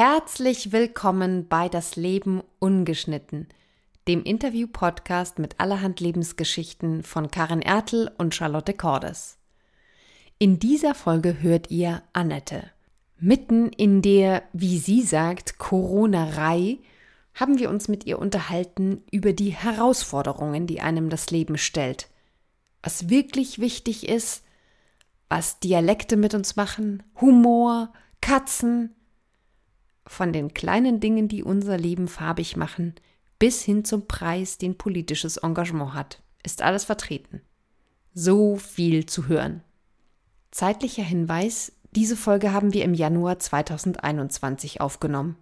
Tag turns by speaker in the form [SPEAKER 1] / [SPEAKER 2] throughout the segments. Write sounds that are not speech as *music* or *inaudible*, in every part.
[SPEAKER 1] Herzlich willkommen bei Das Leben ungeschnitten, dem Interview-Podcast mit allerhand Lebensgeschichten von Karin Ertel und Charlotte Cordes. In dieser Folge hört ihr Annette. Mitten in der, wie sie sagt, Corona-Rei haben wir uns mit ihr unterhalten über die Herausforderungen, die einem das Leben stellt. Was wirklich wichtig ist, was Dialekte mit uns machen, Humor, Katzen, von den kleinen Dingen, die unser Leben farbig machen, bis hin zum Preis, den politisches Engagement hat, ist alles vertreten. So viel zu hören. Zeitlicher Hinweis, diese Folge haben wir im Januar 2021 aufgenommen.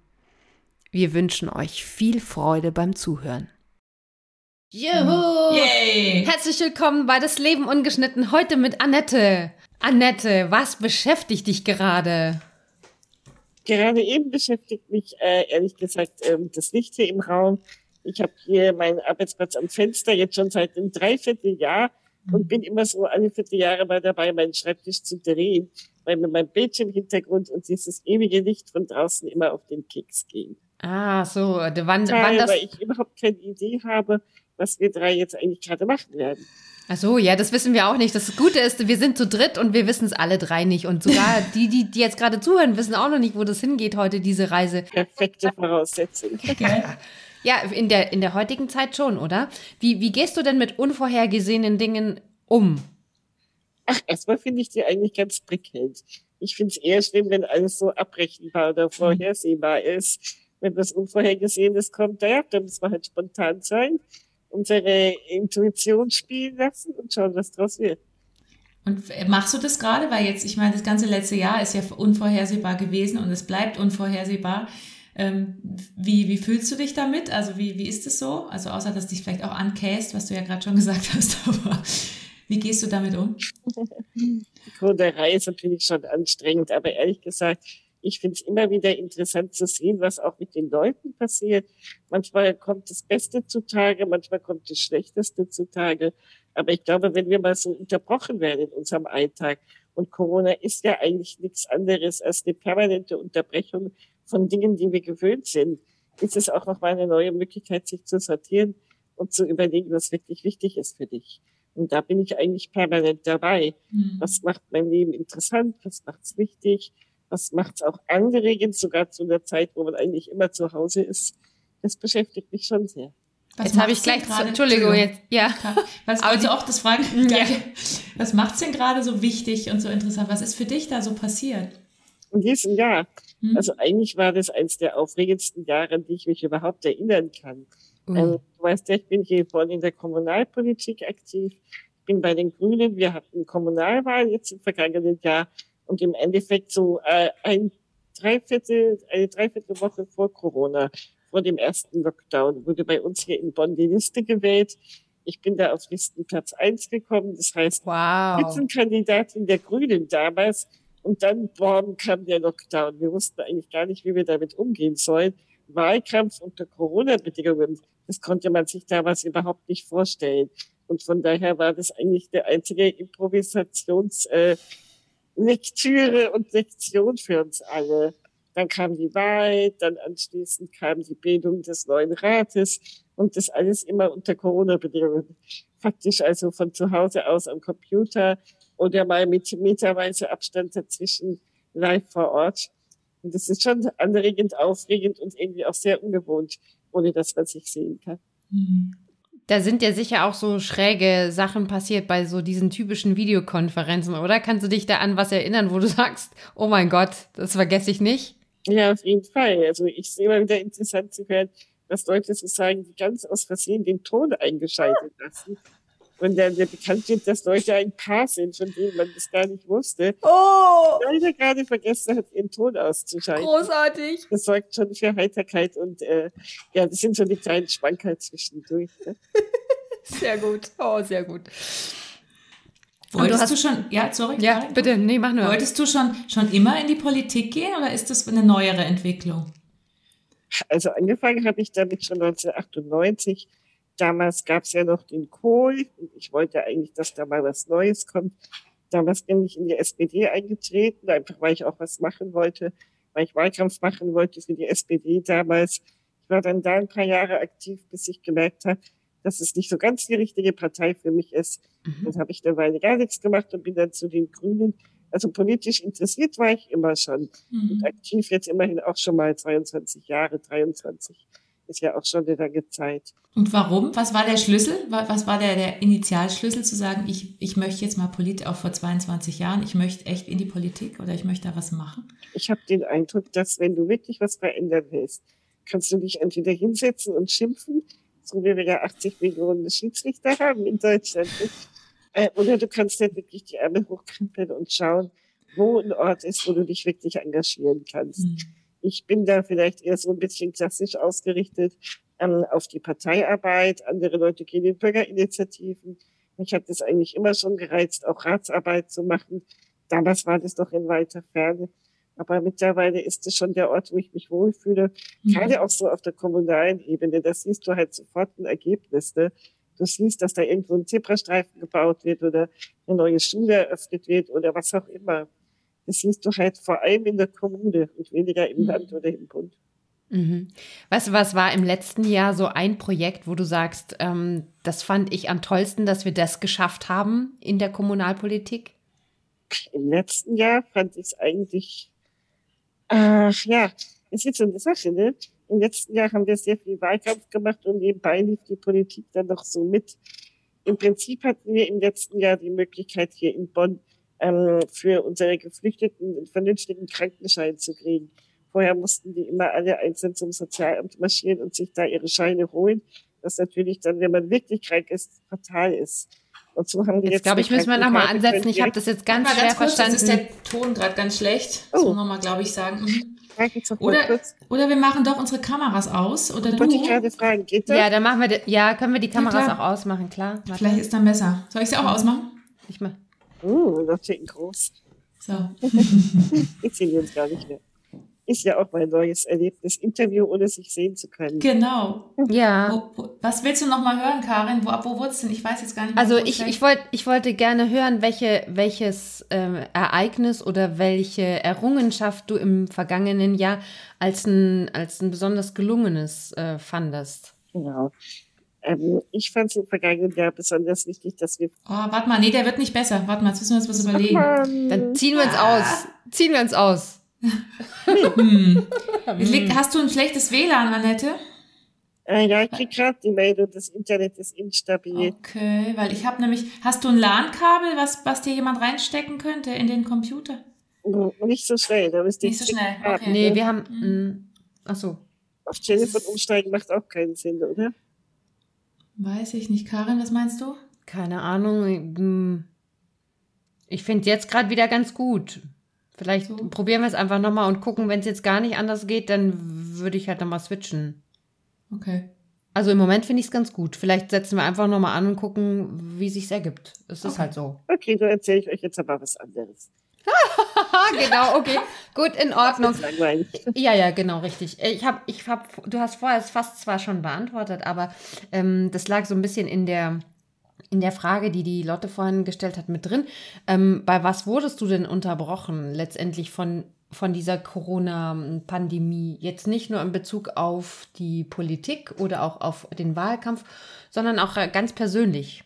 [SPEAKER 1] Wir wünschen euch viel Freude beim Zuhören. Juhu! Yay! Herzlich willkommen bei Das Leben ungeschnitten, heute mit Annette. Annette, was beschäftigt dich gerade?
[SPEAKER 2] Gerade eben beschäftigt mich, äh, ehrlich gesagt, ähm, das Licht hier im Raum. Ich habe hier meinen Arbeitsplatz am Fenster jetzt schon seit einem Dreivierteljahr und bin immer so alle Vierteljahre mal dabei, meinen Schreibtisch zu drehen, weil mir mein Bildschirmhintergrund und dieses ewige Licht von draußen immer auf den Keks gehen.
[SPEAKER 1] Ah, so, wann,
[SPEAKER 2] wann das... Weil ich überhaupt keine Idee habe, was wir drei jetzt eigentlich gerade machen werden.
[SPEAKER 1] Ach so, ja, das wissen wir auch nicht. Das Gute ist, wir sind zu dritt und wir wissen es alle drei nicht. Und sogar *laughs* die, die, die jetzt gerade zuhören, wissen auch noch nicht, wo das hingeht heute, diese Reise.
[SPEAKER 2] Perfekte Voraussetzung. *laughs*
[SPEAKER 1] Ja, in der, in der heutigen Zeit schon, oder? Wie, wie gehst du denn mit unvorhergesehenen Dingen um?
[SPEAKER 2] Ach, erstmal finde ich die eigentlich ganz prickelnd. Ich finde es eher schlimm, wenn alles so abrechenbar oder vorhersehbar ist. Wenn was Unvorhergesehenes kommt, naja, dann muss man halt spontan sein unsere Intuition spielen lassen und schauen, was draus wird.
[SPEAKER 1] Und machst du das gerade? Weil jetzt, ich meine, das ganze letzte Jahr ist ja unvorhersehbar gewesen und es bleibt unvorhersehbar. Ähm, wie, wie fühlst du dich damit? Also wie, wie ist es so? Also außer, dass dich vielleicht auch ankäst, was du ja gerade schon *laughs* gesagt hast, aber wie gehst du damit um? *laughs*
[SPEAKER 2] Die Coderei ist natürlich schon anstrengend, aber ehrlich gesagt, ich finde es immer wieder interessant zu sehen, was auch mit den Leuten passiert. Manchmal kommt das Beste zutage, manchmal kommt das Schlechteste zutage. Aber ich glaube, wenn wir mal so unterbrochen werden in unserem Alltag, und Corona ist ja eigentlich nichts anderes als eine permanente Unterbrechung von Dingen, die wir gewöhnt sind, ist es auch nochmal eine neue Möglichkeit, sich zu sortieren und zu überlegen, was wirklich wichtig ist für dich. Und da bin ich eigentlich permanent dabei. Mhm. Was macht mein Leben interessant? Was macht es wichtig? Was macht es auch angeregend, sogar zu einer Zeit, wo man eigentlich immer zu Hause ist. Das beschäftigt mich schon sehr.
[SPEAKER 1] Was jetzt habe ich gleich gerade. Entschuldigung, jetzt ja.
[SPEAKER 3] Was du auch das fragen? Ja. *laughs* Was macht's denn gerade so wichtig und so interessant? Was ist für dich da so passiert?
[SPEAKER 2] In diesem Jahr. Hm. Also eigentlich war das eines der aufregendsten Jahre, an die ich mich überhaupt erinnern kann. Mhm. Ähm, du weißt ja, ich bin hier vorne in der Kommunalpolitik aktiv. Ich bin bei den Grünen. Wir hatten Kommunalwahl jetzt im vergangenen Jahr und im Endeffekt so äh, ein Dreiviertel, eine Dreiviertelwoche vor Corona, vor dem ersten Lockdown, wurde bei uns hier in Bonn die Liste gewählt. Ich bin da auf Listenplatz eins gekommen. Das heißt, wow. Spitzenkandidatin der Grünen damals. Und dann, boom, kam der Lockdown. Wir wussten eigentlich gar nicht, wie wir damit umgehen sollen. Wahlkampf unter Corona-Bedingungen, das konnte man sich damals überhaupt nicht vorstellen. Und von daher war das eigentlich der einzige Improvisations, äh, Lektüre und Lektion für uns alle. Dann kam die Wahl, dann anschließend kam die Bildung des neuen Rates und das alles immer unter Corona-Bedingungen. Faktisch also von zu Hause aus am Computer oder mal mit meterweise Abstand dazwischen live vor Ort. Und das ist schon anregend, aufregend und irgendwie auch sehr ungewohnt, ohne dass man sich sehen kann.
[SPEAKER 1] Mhm. Da sind ja sicher auch so schräge Sachen passiert bei so diesen typischen Videokonferenzen, oder? Kannst du dich da an was erinnern, wo du sagst, oh mein Gott, das vergesse ich nicht?
[SPEAKER 2] Ja, auf jeden Fall. Also ich sehe immer wieder interessant zu hören, dass Leute so sagen, die ganz aus Versehen den Ton eingeschaltet lassen und dann bekannt wird, dass Leute ein Paar sind, von denen man das gar nicht wusste. Oh! Leider gerade vergessen hat, ihren Ton auszuschalten.
[SPEAKER 1] Großartig!
[SPEAKER 2] Das sorgt schon für Heiterkeit und äh, ja, das sind so die kleinen Schwanker zwischendurch. Ne? *laughs*
[SPEAKER 1] sehr gut. Oh, sehr gut.
[SPEAKER 3] Wolltest du, hast, du, schon, ja, sorry.
[SPEAKER 1] Ja, Karin, bitte, nee, mach nur.
[SPEAKER 3] Wolltest du schon, schon immer in die Politik gehen oder ist das eine neuere Entwicklung?
[SPEAKER 2] Also angefangen habe ich damit schon 1998 Damals gab es ja noch den Kohl. Ich wollte eigentlich, dass da mal was Neues kommt. Damals bin ich in die SPD eingetreten, einfach weil ich auch was machen wollte, weil ich Wahlkampf machen wollte für die SPD damals. Ich war dann da ein paar Jahre aktiv, bis ich gemerkt habe, dass es nicht so ganz die richtige Partei für mich ist. Mhm. Dann habe ich eine Weile gar nichts gemacht und bin dann zu den Grünen. Also politisch interessiert war ich immer schon mhm. und aktiv jetzt immerhin auch schon mal 22 Jahre, 23 ist ja auch schon eine lange Zeit.
[SPEAKER 3] Und warum? Was war der Schlüssel? Was war der, der Initialschlüssel zu sagen, ich, ich möchte jetzt mal Politik, auch vor 22 Jahren, ich möchte echt in die Politik oder ich möchte da was machen?
[SPEAKER 2] Ich habe den Eindruck, dass wenn du wirklich was verändern willst, kannst du dich entweder hinsetzen und schimpfen, so wie wir ja 80 Millionen Schiedsrichter haben in Deutschland, äh, oder du kannst dann wirklich die Ärmel hochkrempeln und schauen, wo ein Ort ist, wo du dich wirklich engagieren kannst. Mhm. Ich bin da vielleicht eher so ein bisschen klassisch ausgerichtet ähm, auf die Parteiarbeit. Andere Leute gehen in Bürgerinitiativen. Mich hat das eigentlich immer schon gereizt, auch Ratsarbeit zu machen. Damals war das doch in weiter Ferne. Aber mittlerweile ist es schon der Ort, wo ich mich wohlfühle. Mhm. Gerade auch so auf der kommunalen Ebene. Da siehst du halt sofort ein Ergebnis. Ne? Du siehst, dass da irgendwo ein Zebrastreifen gebaut wird oder eine neue Schule eröffnet wird oder was auch immer. Das siehst du halt vor allem in der Kommune und weniger im mhm. Land oder im Bund.
[SPEAKER 1] Mhm. Was, was war im letzten Jahr so ein Projekt, wo du sagst, ähm, das fand ich am tollsten, dass wir das geschafft haben in der Kommunalpolitik?
[SPEAKER 2] Im letzten Jahr fand ich es eigentlich, ach ja, es ist jetzt so eine Sache, ne? Im letzten Jahr haben wir sehr viel Wahlkampf gemacht und nebenbei lief die Politik dann noch so mit. Im Prinzip hatten wir im letzten Jahr die Möglichkeit, hier in Bonn ähm, für unsere Geflüchteten einen vernünftigen Krankenschein zu kriegen. Vorher mussten die immer alle einzeln zum Sozialamt marschieren und sich da ihre Scheine holen, was natürlich dann, wenn man wirklich krank ist, fatal ist.
[SPEAKER 1] Und so haben die jetzt, jetzt glaube ich, müssen wir nochmal ansetzen. Ich habe das jetzt ganz schwer ganz kurz, verstanden.
[SPEAKER 3] Das ist der Ton gerade ganz schlecht. Oh. So nochmal, glaube ich, sagen. Mhm. Oder, oder wir machen doch unsere Kameras aus. Oder du.
[SPEAKER 2] Ich gerade fragen, geht das?
[SPEAKER 1] Ja, dann machen wir, ja, können wir die Kameras ja, auch ausmachen, klar.
[SPEAKER 3] Warte. Vielleicht ist dann besser. Soll ich sie auch ausmachen?
[SPEAKER 1] Ich mal.
[SPEAKER 2] Oh, das klingt groß.
[SPEAKER 3] So. *laughs*
[SPEAKER 2] ich sehe jetzt gar nicht mehr. Ist ja auch mein neues Erlebnis, Interview, ohne sich sehen zu können.
[SPEAKER 3] Genau.
[SPEAKER 1] Ja.
[SPEAKER 3] Wo, wo, was willst du noch mal hören, Karin? Wo, wo wurde es denn? Ich weiß jetzt gar nicht
[SPEAKER 1] mehr. Also ich, ich, wollt, ich wollte gerne hören, welche, welches ähm, Ereignis oder welche Errungenschaft du im vergangenen Jahr als ein, als ein besonders gelungenes äh, fandest.
[SPEAKER 2] Genau. Ähm, ich fand es im vergangenen Jahr besonders wichtig, dass wir.
[SPEAKER 3] Oh, warte mal, nee, der wird nicht besser. Warte mal, jetzt müssen wir uns was überlegen.
[SPEAKER 1] Mann. Dann ziehen wir uns ah. aus. Ziehen wir uns aus.
[SPEAKER 3] hm. Hast du ein schlechtes WLAN, Annette?
[SPEAKER 2] Äh, ja, ich krieg gerade die Meldung, das Internet ist instabil.
[SPEAKER 3] Okay, weil ich habe nämlich, hast du ein LAN-Kabel, was, was dir jemand reinstecken könnte in den Computer?
[SPEAKER 2] Nicht so schnell, da
[SPEAKER 3] müsste Nicht so schnell,
[SPEAKER 1] okay. Nee, wir haben, mhm. ach so.
[SPEAKER 2] Auf Telefon umsteigen macht auch keinen Sinn, oder?
[SPEAKER 3] Weiß ich nicht. Karin, was meinst du?
[SPEAKER 1] Keine Ahnung. Ich finde jetzt gerade wieder ganz gut. Vielleicht so. probieren wir es einfach nochmal und gucken, wenn es jetzt gar nicht anders geht, dann würde ich halt nochmal switchen.
[SPEAKER 3] Okay.
[SPEAKER 1] Also im Moment finde ich es ganz gut. Vielleicht setzen wir einfach nochmal an und gucken, wie sich's ergibt. Es okay. ist halt so.
[SPEAKER 2] Okay, dann erzähle ich euch jetzt aber was anderes. *laughs*
[SPEAKER 1] genau, okay. Gut, in Ordnung. Ja, ja, genau, richtig. Ich habe, ich hab, du hast vorher es fast zwar schon beantwortet, aber ähm, das lag so ein bisschen in der, in der Frage, die die Lotte vorhin gestellt hat, mit drin. Ähm, bei was wurdest du denn unterbrochen letztendlich von, von dieser Corona-Pandemie? Jetzt nicht nur in Bezug auf die Politik oder auch auf den Wahlkampf, sondern auch äh, ganz persönlich.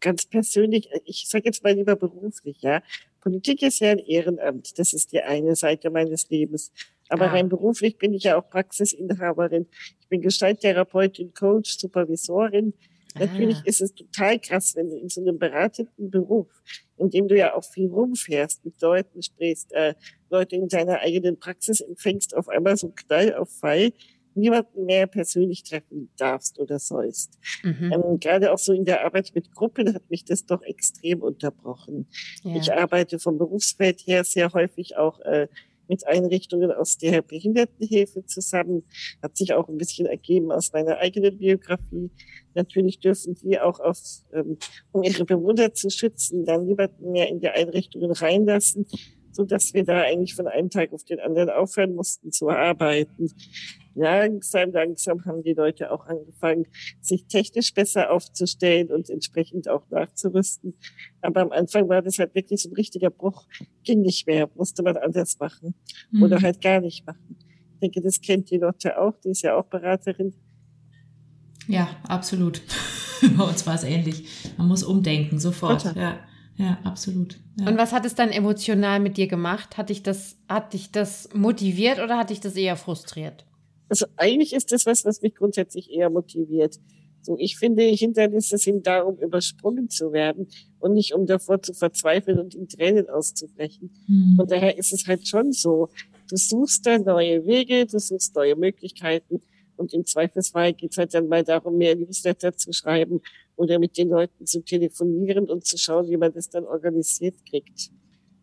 [SPEAKER 2] Ganz persönlich, ich sage jetzt mal lieber beruflich, ja. Politik ist ja ein Ehrenamt. Das ist die eine Seite meines Lebens. Aber ah. rein beruflich bin ich ja auch Praxisinhaberin. Ich bin Gestalttherapeutin, Coach, Supervisorin. Ah. Natürlich ist es total krass, wenn du in so einem beratenden Beruf, in dem du ja auch viel rumfährst, mit Leuten sprichst, äh, Leute in deiner eigenen Praxis empfängst, auf einmal so Knall auf Fall, niemanden mehr persönlich treffen darfst oder sollst. Mhm. Ähm, gerade auch so in der Arbeit mit Gruppen hat mich das doch extrem unterbrochen. Ja. Ich arbeite vom Berufsfeld her sehr häufig auch äh, mit Einrichtungen aus der Behindertenhilfe zusammen. Hat sich auch ein bisschen ergeben aus meiner eigenen Biografie. Natürlich dürfen die auch auf, ähm, um ihre Bewohner zu schützen, dann niemanden mehr in die Einrichtungen reinlassen, so dass wir da eigentlich von einem Tag auf den anderen aufhören mussten zu arbeiten. Langsam, langsam haben die Leute auch angefangen, sich technisch besser aufzustellen und entsprechend auch nachzurüsten. Aber am Anfang war das halt wirklich so ein richtiger Bruch. Ging nicht mehr, musste man anders machen mhm. oder halt gar nicht machen. Ich denke, das kennt die Lotte auch, die ist ja auch Beraterin.
[SPEAKER 3] Ja, absolut. *laughs* Bei uns war es ähnlich. Man muss umdenken, sofort. Ja. Ja, absolut. Ja.
[SPEAKER 1] Und was hat es dann emotional mit dir gemacht? Hat dich das, hat dich das motiviert oder hat dich das eher frustriert?
[SPEAKER 2] Also eigentlich ist das was, was mich grundsätzlich eher motiviert. So, ich finde, Hindernisse sind da, um übersprungen zu werden und nicht um davor zu verzweifeln und in Tränen auszubrechen. Mhm. Und daher ist es halt schon so. Du suchst da neue Wege, du suchst neue Möglichkeiten und im Zweifelsfall geht es halt dann mal darum, mehr Newsletter zu schreiben oder mit den Leuten zu telefonieren und zu schauen, wie man das dann organisiert kriegt.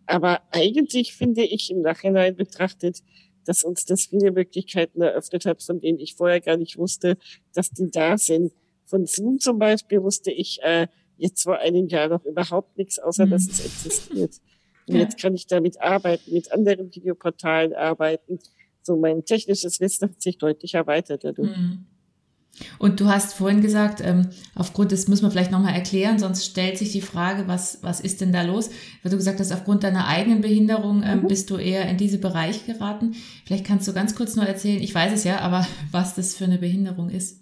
[SPEAKER 2] Aber eigentlich finde ich im Nachhinein betrachtet, dass uns das viele Möglichkeiten eröffnet hat, von denen ich vorher gar nicht wusste, dass die da sind. Von Zoom zum Beispiel wusste ich äh, jetzt vor einem Jahr noch überhaupt nichts, außer mhm. dass es existiert. Und ja. jetzt kann ich damit arbeiten, mit anderen Videoportalen arbeiten. So mein technisches Wissen hat sich deutlich erweitert dadurch. Mhm.
[SPEAKER 3] Und du hast vorhin gesagt, ähm, aufgrund des, müssen wir vielleicht nochmal erklären, sonst stellt sich die Frage, was, was ist denn da los? Weil du gesagt hast, aufgrund deiner eigenen Behinderung ähm, mhm. bist du eher in diese Bereich geraten. Vielleicht kannst du ganz kurz nur erzählen, ich weiß es ja, aber *laughs* was das für eine Behinderung ist.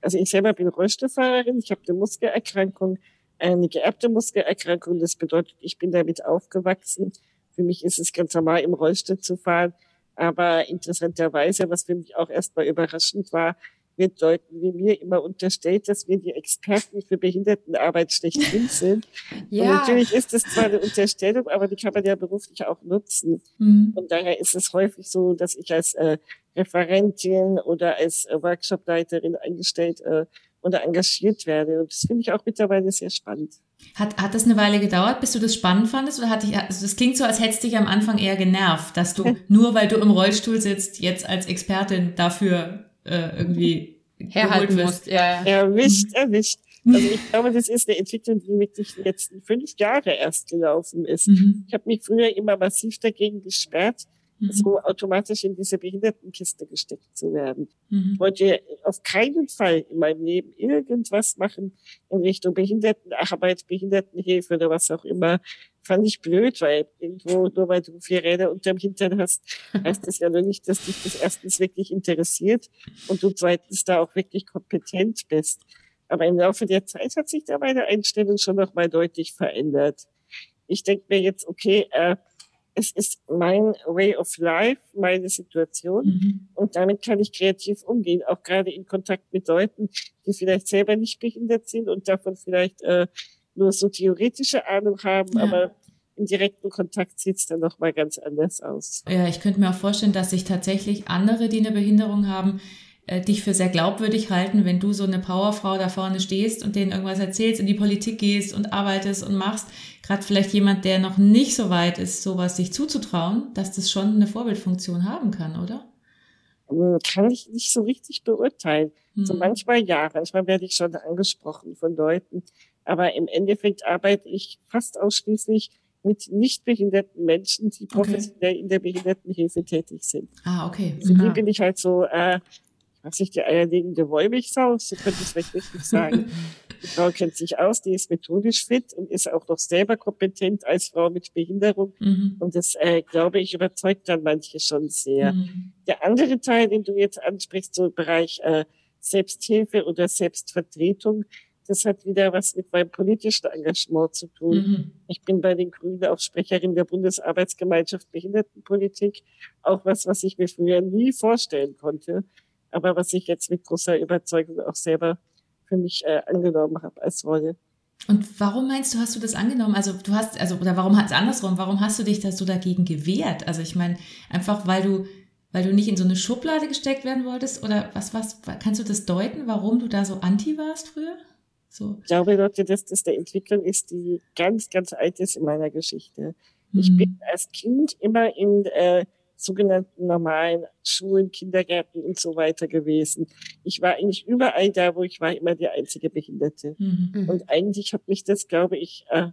[SPEAKER 2] Also ich selber bin Rollstuhlfahrerin, ich habe eine Muskelerkrankung, eine geerbte Muskelerkrankung. Das bedeutet, ich bin damit aufgewachsen. Für mich ist es ganz normal, im Rollstuhl zu fahren. Aber interessanterweise, was für mich auch erstmal überraschend war, wird Leuten wie mir immer unterstellt, dass wir die Experten für Behindertenarbeit schlechthin *laughs* sind. ja. Und natürlich ist das zwar eine Unterstellung, aber die kann man ja beruflich auch nutzen. Mhm. Und daher ist es häufig so, dass ich als äh, Referentin oder als äh, Workshopleiterin eingestellt äh, oder engagiert werde. Und das finde ich auch mittlerweile sehr spannend.
[SPEAKER 3] Hat, hat das eine Weile gedauert, bis du das spannend fandest? Oder hat dich, also das klingt so, als hättest dich am Anfang eher genervt, dass du *laughs* nur weil du im Rollstuhl sitzt, jetzt als Expertin dafür äh, irgendwie
[SPEAKER 1] herhalten musst.
[SPEAKER 2] Ja, ja. Erwischt, mhm. erwischt. Also ich glaube, das ist eine Entwicklung, die wirklich die letzten fünf Jahre erst gelaufen ist. Mhm. Ich habe mich früher immer massiv dagegen gesperrt, mhm. so automatisch in diese Behindertenkiste gesteckt zu werden. Mhm. Ich wollte auf keinen Fall in meinem Leben irgendwas machen in Richtung Behindertenarbeit, Behindertenhilfe oder was auch immer, fand ich blöd, weil irgendwo, nur weil du vier Räder unterm Hintern hast, heißt das ja nur nicht, dass dich das erstens wirklich interessiert und du zweitens da auch wirklich kompetent bist. Aber im Laufe der Zeit hat sich da meine Einstellung schon nochmal deutlich verändert. Ich denke mir jetzt, okay, äh, es ist mein Way of Life, meine Situation mhm. und damit kann ich kreativ umgehen, auch gerade in Kontakt mit Leuten, die vielleicht selber nicht behindert sind und davon vielleicht äh, nur so theoretische Ahnung haben, ja. aber im direkten Kontakt sieht's dann noch mal ganz anders aus.
[SPEAKER 3] Ja, ich könnte mir auch vorstellen, dass sich tatsächlich andere, die eine Behinderung haben, äh, dich für sehr glaubwürdig halten, wenn du so eine Powerfrau da vorne stehst und denen irgendwas erzählst, in die Politik gehst und arbeitest und machst. Gerade vielleicht jemand, der noch nicht so weit ist, sowas sich zuzutrauen, dass das schon eine Vorbildfunktion haben kann, oder?
[SPEAKER 2] Hm, kann ich nicht so richtig beurteilen. Hm. So manchmal ja, manchmal werde ich schon angesprochen von Leuten, aber im Endeffekt arbeite ich fast ausschließlich mit nicht behinderten Menschen, die professionell okay. in der Behindertenhilfe tätig sind.
[SPEAKER 3] Ah, okay.
[SPEAKER 2] Also die bin ich halt so, äh, was ich die eierlegende Wollmilchsau, so könnte ich es vielleicht richtig sagen. Die Frau kennt sich aus, die ist methodisch fit und ist auch noch selber kompetent als Frau mit Behinderung. Mhm. Und das, äh, glaube ich, überzeugt dann manche schon sehr. Mhm. Der andere Teil, den du jetzt ansprichst, so im Bereich äh, Selbsthilfe oder Selbstvertretung, das hat wieder was mit meinem politischen Engagement zu tun. Mhm. Ich bin bei den Grünen auch Sprecherin der Bundesarbeitsgemeinschaft Behindertenpolitik. Auch was, was ich mir früher nie vorstellen konnte, aber was ich jetzt mit großer Überzeugung auch selber für mich äh, angenommen habe als Rolle.
[SPEAKER 3] Und warum meinst du, hast du das angenommen? Also du hast, also, oder warum hat es andersrum, warum hast du dich da so dagegen gewehrt? Also ich meine, einfach weil du weil du nicht in so eine Schublade gesteckt werden wolltest? Oder was, was, kannst du das deuten, warum du da so anti warst früher?
[SPEAKER 2] So. Ich glaube, Leute, dass das der Entwicklung ist, die ganz, ganz alt ist in meiner Geschichte. Mhm. Ich bin als Kind immer in äh, sogenannten normalen Schulen, Kindergärten und so weiter gewesen. Ich war eigentlich überall da, wo ich war, immer die einzige Behinderte. Mhm. Und eigentlich hat mich das, glaube ich, äh,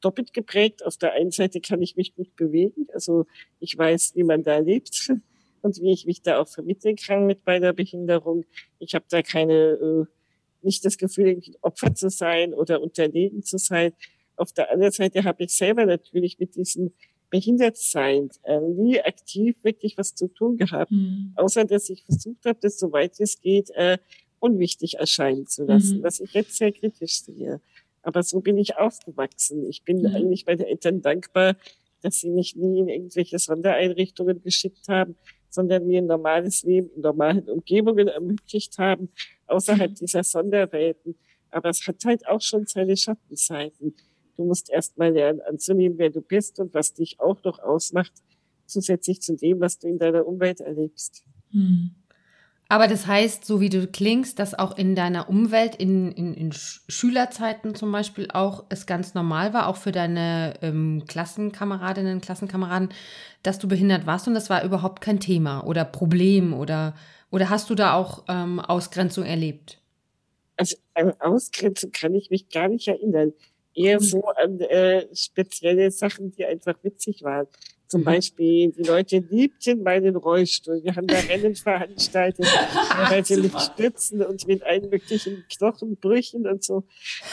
[SPEAKER 2] doppelt geprägt. Auf der einen Seite kann ich mich gut bewegen, also ich weiß, wie man da lebt. *laughs* und wie ich mich da auch vermitteln kann mit meiner Behinderung. Ich habe da keine, äh, nicht das Gefühl, Opfer zu sein oder unterlegen zu sein. Auf der anderen Seite habe ich selber natürlich mit diesem Behindertsein äh, nie aktiv wirklich was zu tun gehabt, mhm. außer dass ich versucht habe, das soweit es geht, äh, unwichtig erscheinen zu lassen, mhm. was ich jetzt sehr kritisch sehe. Aber so bin ich aufgewachsen. Ich bin mhm. eigentlich bei den Eltern dankbar, dass sie mich nie in irgendwelche Sondereinrichtungen geschickt haben, sondern mir ein normales Leben in normalen Umgebungen ermöglicht haben, außerhalb mhm. dieser Sonderwelten. Aber es hat halt auch schon seine Schattenseiten. Du musst erst mal lernen anzunehmen, wer du bist und was dich auch noch ausmacht, zusätzlich zu dem, was du in deiner Umwelt erlebst.
[SPEAKER 1] Hm. Aber das heißt, so wie du klingst, dass auch in deiner Umwelt, in, in, in Schülerzeiten zum Beispiel auch es ganz normal war, auch für deine ähm, Klassenkameradinnen, Klassenkameraden, dass du behindert warst und das war überhaupt kein Thema oder Problem oder, oder hast du da auch ähm, Ausgrenzung erlebt?
[SPEAKER 2] Also an Ausgrenzung kann ich mich gar nicht erinnern. Eher so an äh, spezielle Sachen, die einfach witzig waren. Zum mhm. Beispiel, die Leute liebten meinen Rollstuhl. Wir haben da *laughs* Rennen veranstaltet, teilweise mit Stützen und mit allen möglichen Knochenbrüchen und so.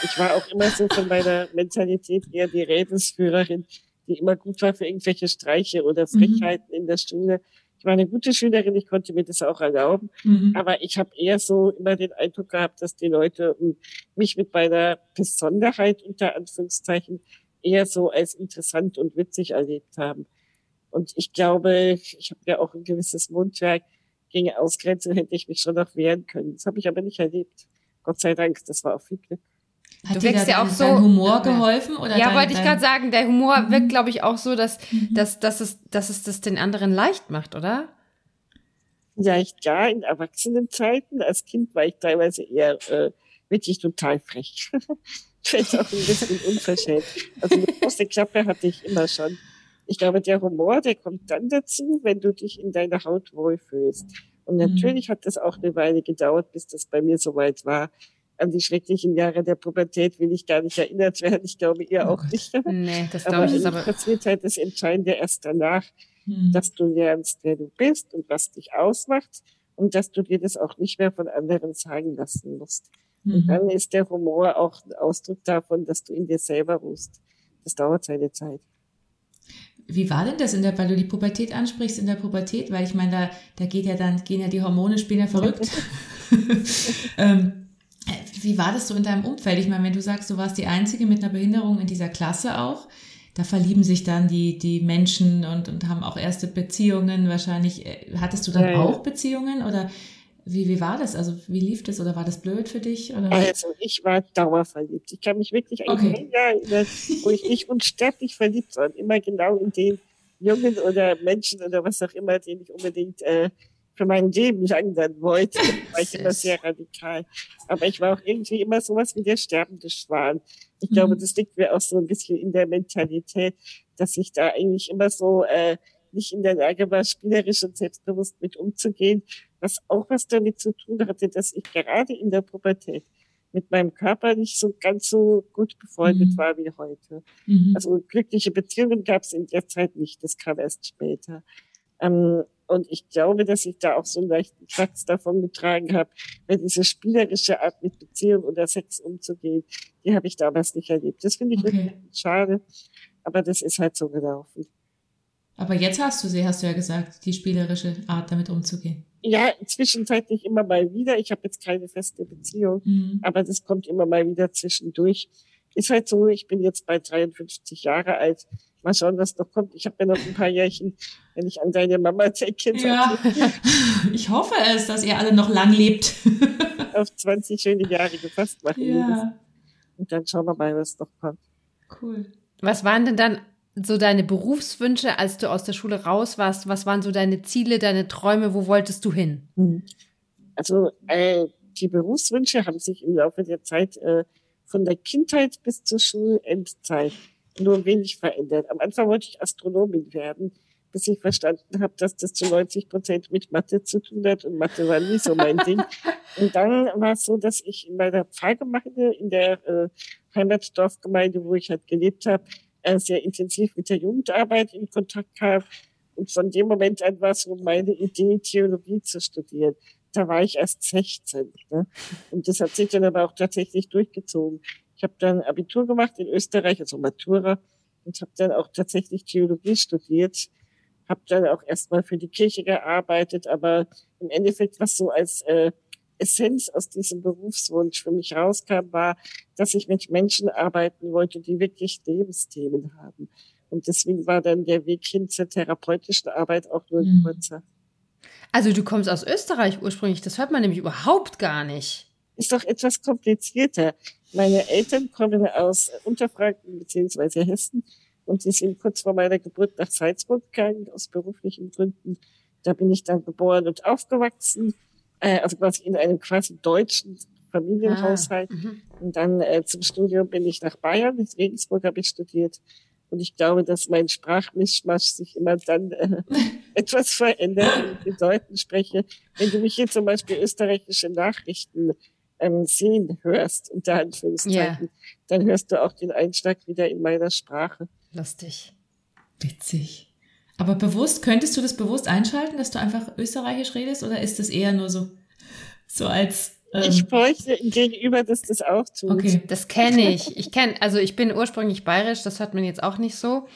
[SPEAKER 2] Ich war auch immer so von meiner Mentalität eher die Redensführerin, die immer gut war für irgendwelche Streiche oder mhm. Frechheiten mhm. in der Schule. Ich war eine gute Schülerin, ich konnte mir das auch erlauben. Mhm. Aber ich habe eher so immer den Eindruck gehabt, dass die Leute mich mit meiner Besonderheit unter Anführungszeichen eher so als interessant und witzig erlebt haben. Und ich glaube, ich habe ja auch ein gewisses Mundwerk. Gegen Ausgrenzung hätte ich mich schon noch wehren können. Das habe ich aber nicht erlebt. Gott sei Dank, das war auch viel Glück.
[SPEAKER 3] Hat du wirkst ja auch so Humor geholfen oder
[SPEAKER 1] ja wollte ich gerade sagen der Humor mhm. wirkt glaube ich auch so dass, mhm. dass, dass, es, dass es das den anderen leicht macht oder
[SPEAKER 2] Vielleicht ja in Erwachsenenzeiten als Kind war ich teilweise eher äh, wirklich total frech *laughs* vielleicht auch ein bisschen unverschämt also eine große Klappe hatte ich immer schon ich glaube, der Humor, der kommt dann dazu, wenn du dich in deiner Haut wohlfühlst. Und mhm. natürlich mhm. hat das auch eine Weile gedauert, bis das bei mir soweit war. An die schrecklichen Jahre der Pubertät will ich gar nicht erinnert werden. Ich glaube, ihr auch nicht.
[SPEAKER 1] Nee, das glaube ich ist aber.
[SPEAKER 2] passiert halt das Entscheidende erst danach, mhm. dass du lernst, wer du bist und was dich ausmacht und dass du dir das auch nicht mehr von anderen sagen lassen musst. Mhm. Und dann ist der Humor auch ein Ausdruck davon, dass du in dir selber ruhst. Das dauert seine Zeit.
[SPEAKER 3] Wie war denn das in der, weil du die Pubertät ansprichst, in der Pubertät? Weil ich meine, da, da geht ja dann, gehen ja die Hormone, spielen ja verrückt. *laughs* *laughs* ähm, wie war das so in deinem Umfeld? Ich meine, wenn du sagst, du warst die Einzige mit einer Behinderung in dieser Klasse auch, da verlieben sich dann die, die Menschen und, und haben auch erste Beziehungen. Wahrscheinlich, äh, hattest du dann ja, auch Beziehungen oder wie, wie war das? Also wie lief das oder war das blöd für dich? Oder?
[SPEAKER 2] Also ich war dauerverliebt. Ich kann mich wirklich an okay. erinnern, wo ich nicht unsterblich verliebt war. Immer genau in den Jungen oder Menschen oder was auch immer, den ich unbedingt äh, für mein Leben lang wollte. *laughs* war ich immer sehr radikal. Aber ich war auch irgendwie immer sowas wie der sterbende Schwan. Ich mhm. glaube, das liegt mir auch so ein bisschen in der Mentalität, dass ich da eigentlich immer so äh, nicht in der Lage war, spielerisch und selbstbewusst mit umzugehen, was auch was damit zu tun hatte, dass ich gerade in der Pubertät mit meinem Körper nicht so ganz so gut befreundet mhm. war wie heute. Mhm. Also glückliche Beziehungen gab es in der Zeit nicht, das kam erst später. Ähm, und ich glaube, dass ich da auch so einen leichten Knacks davon getragen habe, weil diese spielerische Art mit Beziehung oder Sex umzugehen, die habe ich damals nicht erlebt. Das finde ich okay. wirklich schade, aber das ist halt so gelaufen.
[SPEAKER 3] Aber jetzt hast du sie, hast du ja gesagt, die spielerische Art, damit umzugehen.
[SPEAKER 2] Ja, zwischenzeitlich immer mal wieder. Ich habe jetzt keine feste Beziehung, mhm. aber das kommt immer mal wieder zwischendurch. Ist halt so, ich bin jetzt bei 53 Jahre alt. Mal schauen, was noch kommt. Ich habe ja noch ein paar Jährchen, wenn ich an deine Mama denke.
[SPEAKER 3] Ja, *laughs* ich hoffe es, dass ihr alle noch lang lebt. *laughs*
[SPEAKER 2] auf 20 schöne Jahre gefasst machen. Ja. Und dann schauen wir mal, was noch kommt.
[SPEAKER 1] Cool. Was waren denn dann so deine Berufswünsche, als du aus der Schule raus warst? Was waren so deine Ziele, deine Träume? Wo wolltest du hin? Hm.
[SPEAKER 2] Also äh, die Berufswünsche haben sich im Laufe der Zeit äh, von der Kindheit bis zur Schulendzeit nur wenig verändert. Am Anfang wollte ich Astronomin werden, bis ich verstanden habe, dass das zu 90 Prozent mit Mathe zu tun hat und Mathe war nie so mein Ding. *laughs* Und dann war es so, dass ich in meiner Pfarrgemeinde, in der äh, Heimatdorfgemeinde, wo ich halt gelebt habe, äh, sehr intensiv mit der Jugendarbeit in Kontakt kam Und von dem Moment an war es so meine Idee, Theologie zu studieren. Da war ich erst 16. Ne? Und das hat sich dann aber auch tatsächlich durchgezogen. Ich habe dann Abitur gemacht in Österreich, also Matura, und habe dann auch tatsächlich Theologie studiert. Habe dann auch erstmal für die Kirche gearbeitet, aber im Endeffekt, was so als äh, Essenz aus diesem Berufswunsch für mich rauskam, war, dass ich mit Menschen arbeiten wollte, die wirklich Lebensthemen haben. Und deswegen war dann der Weg hin zur therapeutischen Arbeit auch nur ein mhm. kurzer.
[SPEAKER 1] Also du kommst aus Österreich ursprünglich, das hört man nämlich überhaupt gar nicht.
[SPEAKER 2] Ist doch etwas komplizierter. Meine Eltern kommen aus Unterfranken bzw. Hessen und sie sind kurz vor meiner Geburt nach Salzburg gegangen, aus beruflichen Gründen. Da bin ich dann geboren und aufgewachsen, äh, also quasi in einem quasi deutschen Familienhaushalt. Ah, mhm. und dann äh, zum Studium bin ich nach Bayern, in Regensburg habe ich studiert. Und ich glaube, dass mein Sprachmischmasch sich immer dann äh, *laughs* etwas verändert, wenn ich mit Leuten spreche. Wenn du mich hier zum Beispiel österreichische Nachrichten ähm, sehen hörst, unter Anführungszeichen, yeah. dann hörst du auch den Einschlag wieder in meiner Sprache.
[SPEAKER 1] Lustig.
[SPEAKER 3] Witzig. Aber bewusst, könntest du das bewusst einschalten, dass du einfach österreichisch redest oder ist das eher nur so, so als
[SPEAKER 2] ich ähm. bräuchte gegenüber, dass das auch tut.
[SPEAKER 1] Okay, das kenne ich. Ich kenne, also ich bin ursprünglich bayerisch, das hört man jetzt auch nicht so.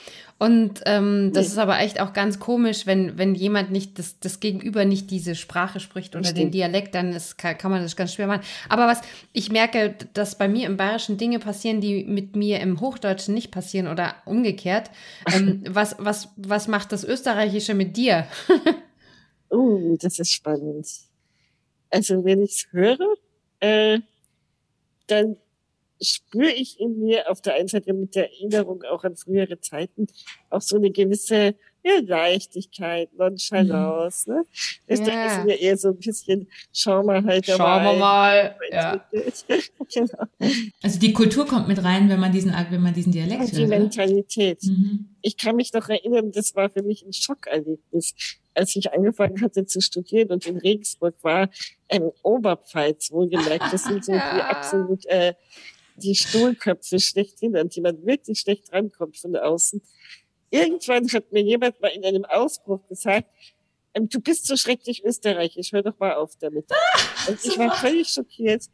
[SPEAKER 1] Und ähm, das nee. ist aber echt auch ganz komisch, wenn, wenn jemand nicht, das, das Gegenüber nicht diese Sprache spricht oder den Dialekt, dann ist, kann, kann man das ganz schwer machen. Aber was ich merke, dass bei mir im Bayerischen Dinge passieren, die mit mir im Hochdeutschen nicht passieren oder umgekehrt. Ähm, *laughs* was, was, was macht das Österreichische mit dir?
[SPEAKER 2] oh, das ist spannend. Also wenn ich es höre, äh, dann spüre ich in mir auf der einen Seite mit der Erinnerung auch an frühere Zeiten auch so eine gewisse ja, Leichtigkeit, Nonchalance. Mhm. Ne? Ich ja. denke, ist mir eher so ein bisschen, schau mal halt
[SPEAKER 1] Schauen wir mal. Ja. *laughs*
[SPEAKER 3] genau. Also die Kultur kommt mit rein, wenn man diesen, wenn man diesen Dialekt
[SPEAKER 2] hört. Die Mentalität. Mhm. Ich kann mich noch erinnern, das war für mich ein Schockerlebnis als ich angefangen hatte zu studieren und in Regensburg war, ähm, Oberpfalz wohlgemerkt, das sind so die *laughs* absolut äh, die Stuhlköpfe schlechthin, an die man wirklich schlecht rankommt von außen. Irgendwann hat mir jemand mal in einem Ausbruch gesagt, ähm, du bist so schrecklich österreichisch, hör doch mal auf damit. Und ich war völlig schockiert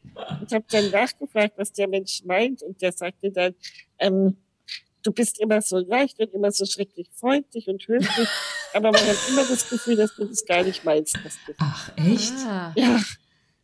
[SPEAKER 2] und habe dann nachgefragt, was der Mensch meint und der sagte dann, ähm, du bist immer so leicht und immer so schrecklich freundlich und höflich, *laughs* aber man hat immer das Gefühl, dass du das gar nicht meinst.
[SPEAKER 3] Ach, echt?
[SPEAKER 2] Ah. Ja.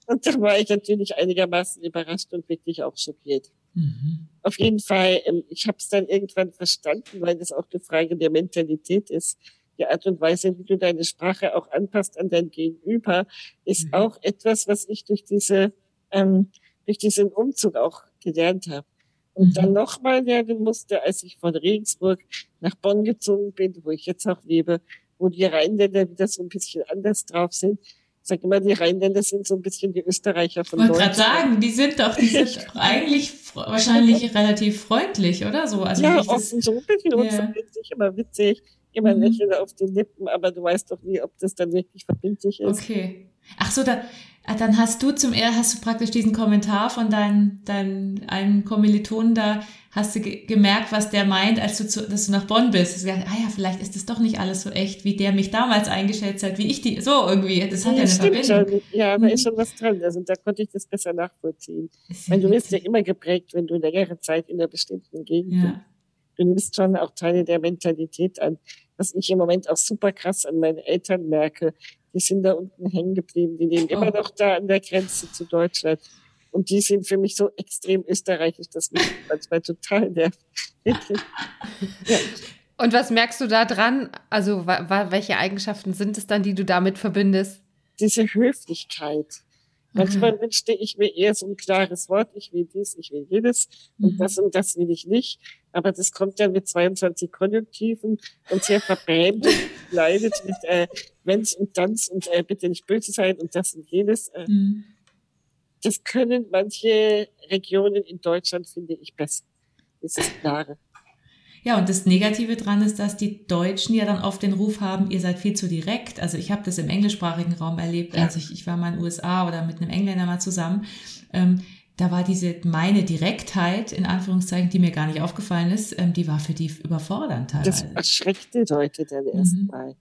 [SPEAKER 2] Und da war ich natürlich einigermaßen überrascht und wirklich auch schockiert. Mhm. Auf jeden Fall, ähm, ich habe es dann irgendwann verstanden, weil das auch eine Frage der Mentalität ist. Die Art und Weise, wie du deine Sprache auch anpasst an dein Gegenüber, ist mhm. auch etwas, was ich durch diese ähm, durch diesen Umzug auch gelernt habe und mhm. dann nochmal lernen musste, als ich von Regensburg nach Bonn gezogen bin, wo ich jetzt auch lebe, wo die Rheinländer wieder so ein bisschen anders drauf sind. Ich sage immer, die Rheinländer sind so ein bisschen die Österreicher von
[SPEAKER 3] Deutschland. Ich wollte gerade sagen, die sind doch, die sind *laughs* eigentlich wahrscheinlich relativ freundlich, oder so?
[SPEAKER 2] Also ja, offen so ein bisschen ja. unverbindlich, immer witzig, immer mhm. Lächeln auf den Lippen, aber du weißt doch nie, ob das dann wirklich verbindlich ist.
[SPEAKER 3] Okay. Ach so, da, dann hast du zum er hast du praktisch diesen Kommentar von deinem deinem einem Kommilitonen da hast du ge gemerkt, was der meint, als du zu, dass du nach Bonn bist. Du gesagt, ah ja, vielleicht ist das doch nicht alles so echt, wie der mich damals eingeschätzt hat, wie ich die so irgendwie. Das hat ja, eine
[SPEAKER 2] Verbindung. Schon. Ja, da ist mhm. schon was dran. Also da konnte ich das besser nachvollziehen. Weil du wirst ja immer geprägt, wenn du längere Zeit in einer bestimmten Gegend ja. bist. Du nimmst schon auch Teile der Mentalität an. Was ich im Moment auch super krass an meinen Eltern merke die sind da unten hängen geblieben. Die leben oh. immer noch da an der Grenze zu Deutschland. Und die sind für mich so extrem österreichisch, dass mich manchmal total nervt. *laughs* ja.
[SPEAKER 1] Und was merkst du da dran? Also, welche Eigenschaften sind es dann, die du damit verbindest?
[SPEAKER 2] Diese Höflichkeit. Manchmal mhm. wünschte ich mir eher so ein klares Wort, ich will dies, ich will jedes und mhm. das und das will ich nicht. Aber das kommt dann mit 22 Konjunktiven und sehr verbrämt und leidet mit äh, wenn's und dann's und äh, bitte nicht böse sein und das und jenes. Äh, mhm. Das können manche Regionen in Deutschland, finde ich, besser. Das ist klare.
[SPEAKER 3] Ja, und das Negative dran ist, dass die Deutschen ja dann oft den Ruf haben, ihr seid viel zu direkt. Also ich habe das im englischsprachigen Raum erlebt, ja. also ich, ich war mal in den USA oder mit einem Engländer mal zusammen. Ähm, da war diese meine Direktheit, in Anführungszeichen, die mir gar nicht aufgefallen ist, ähm, die war für die überfordernd
[SPEAKER 2] teilweise. Das erschreckt die Leute dann mhm. mal.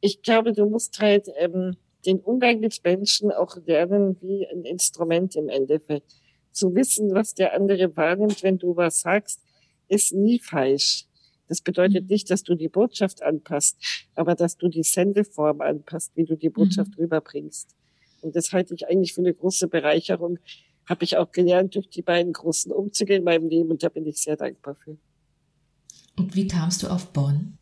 [SPEAKER 2] Ich glaube, du musst halt ähm, den Umgang mit Menschen auch lernen wie ein Instrument im Endeffekt. Zu wissen, was der andere wahrnimmt, wenn du was sagst, ist nie falsch. Das bedeutet mhm. nicht, dass du die Botschaft anpasst, aber dass du die Sendeform anpasst, wie du die Botschaft mhm. rüberbringst. Und das halte ich eigentlich für eine große Bereicherung. Habe ich auch gelernt durch die beiden großen Umzüge in meinem Leben und da bin ich sehr dankbar für.
[SPEAKER 3] Und wie kamst du auf Bonn?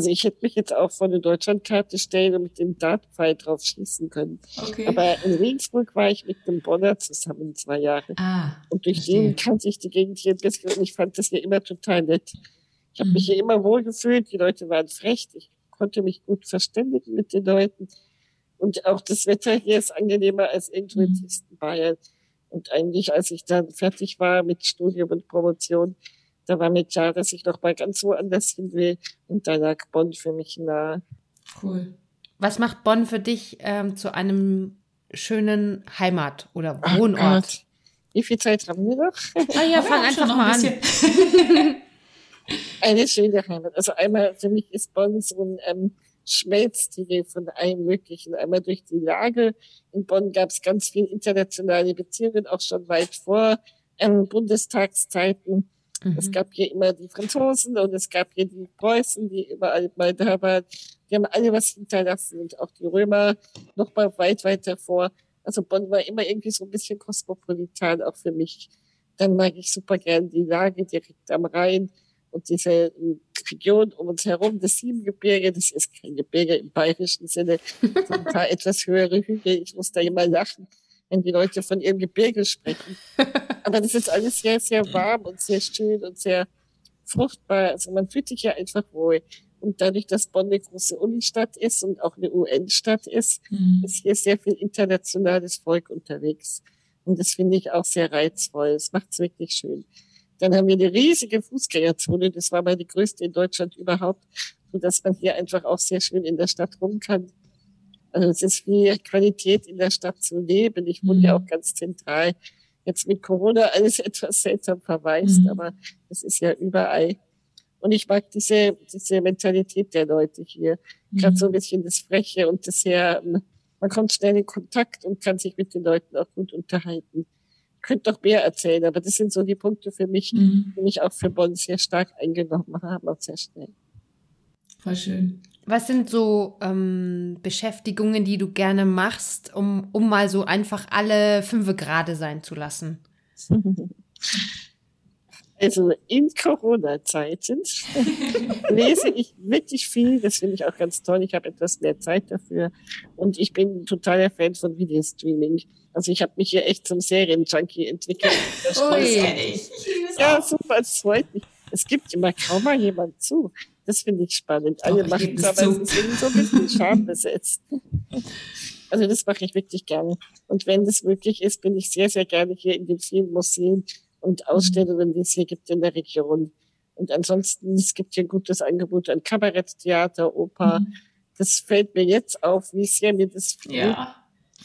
[SPEAKER 2] Also ich hätte mich jetzt auch vor eine Deutschlandkarte stellen und mit dem Dartpfeil drauf schießen können. Okay. Aber in Regensburg war ich mit einem Bonner zusammen zwei Jahre. Ah, und durch verstehe. den kannte ich die Gegend hier ein bisschen und ich fand das hier immer total nett. Ich habe mhm. mich hier immer wohl gefühlt, die Leute waren frech, ich konnte mich gut verständigen mit den Leuten. Und auch das Wetter hier ist angenehmer als irgendwo in mhm. Bayern. Und eigentlich, als ich dann fertig war mit Studium und Promotion, da war mir klar, dass ich noch mal ganz woanders hin will. Und da lag Bonn für mich nahe.
[SPEAKER 1] Cool. Was macht Bonn für dich ähm, zu einem schönen Heimat- oder Wohnort?
[SPEAKER 2] Wie viel Zeit haben wir noch?
[SPEAKER 1] Ah ja, *laughs* fang einfach mal an. *laughs*
[SPEAKER 2] Eine schöne Heimat. Also einmal für mich ist Bonn so ein ähm, Schmelztiegel von allem Möglichen. Einmal durch die Lage. In Bonn gab es ganz viele internationale Beziehungen, auch schon weit vor ähm, Bundestagszeiten. Mhm. Es gab hier immer die Franzosen und es gab hier die Preußen, die überall mal da waren. Die haben alle was hinterlassen und auch die Römer noch mal weit, weit davor. Also Bonn war immer irgendwie so ein bisschen kosmopolitan, auch für mich. Dann mag ich super gern die Lage direkt am Rhein und diese äh, Region um uns herum, das Siebengebirge, das ist kein Gebirge im bayerischen Sinne, so ein paar etwas höhere Hügel. Ich muss da immer lachen wenn die Leute von ihrem Gebirge sprechen. *laughs* Aber das ist alles sehr, sehr warm und sehr schön und sehr fruchtbar. Also man fühlt sich ja einfach wohl. Und dadurch, dass Bonn eine große Unistadt ist und auch eine UN-Stadt ist, mhm. ist hier sehr viel internationales Volk unterwegs. Und das finde ich auch sehr reizvoll. Es macht es wirklich schön. Dann haben wir eine riesige Fußgängerzone. Das war mal die größte in Deutschland überhaupt, so dass man hier einfach auch sehr schön in der Stadt rum kann. Also es ist wie Qualität in der Stadt zu leben. Ich wohne mhm. ja auch ganz zentral. Jetzt mit Corona alles *laughs* etwas seltsam verwaist, mhm. aber es ist ja überall. Und ich mag diese, diese Mentalität der Leute hier. Mhm. Gerade so ein bisschen das Freche und das sehr, man kommt schnell in Kontakt und kann sich mit den Leuten auch gut unterhalten. Ich könnte noch mehr erzählen, aber das sind so die Punkte für mich, mhm. die mich auch für Bonn sehr stark eingenommen haben, auch sehr schnell.
[SPEAKER 3] Voll schön.
[SPEAKER 1] Was sind so ähm, Beschäftigungen, die du gerne machst, um, um mal so einfach alle fünf gerade sein zu lassen? *laughs*
[SPEAKER 2] Also in Corona-Zeiten *laughs* lese ich wirklich viel. Das finde ich auch ganz toll. Ich habe etwas mehr Zeit dafür. Und ich bin totaler Fan von Videostreaming. Also ich habe mich hier echt zum Serienjunkie entwickelt. *laughs*
[SPEAKER 3] Oh, ich.
[SPEAKER 2] Ja, super, es freut mich. Es gibt immer kaum mal jemand zu. Das finde ich spannend. Alle machen es, aber es ist so ein bisschen schambesetzt. Also das mache ich wirklich gerne. Und wenn das möglich ist, bin ich sehr, sehr gerne hier in den vielen Museen und Ausstellungen, die es hier gibt in der Region. Und ansonsten, es gibt hier ein gutes Angebot an Kabaretttheater, Oper. Mhm. Das fällt mir jetzt auf, wie sehr mir das
[SPEAKER 3] fehlt. Ja.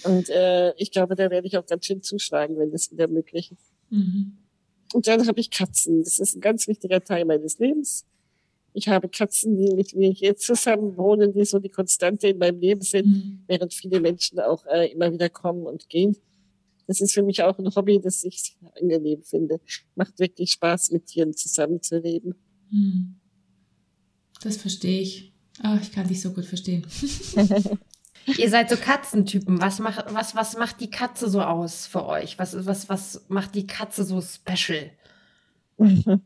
[SPEAKER 2] Und äh, ich glaube, da werde ich auch ganz schön zuschlagen, wenn das wieder möglich ist. Mhm. Und dann habe ich Katzen. Das ist ein ganz wichtiger Teil meines Lebens. Ich habe Katzen, die mit mir hier zusammen wohnen, die so die Konstante in meinem Leben sind, mhm. während viele Menschen auch äh, immer wieder kommen und gehen. Das ist für mich auch ein Hobby, das ich sehr angenehm finde. Macht wirklich Spaß, mit Tieren zusammenzuleben. Mhm.
[SPEAKER 3] Das verstehe ich. Oh, ich kann dich so gut verstehen. *laughs*
[SPEAKER 1] Ihr seid so Katzentypen. Was macht, was, was macht die Katze so aus für euch? Was, was, was macht die Katze so special? *laughs*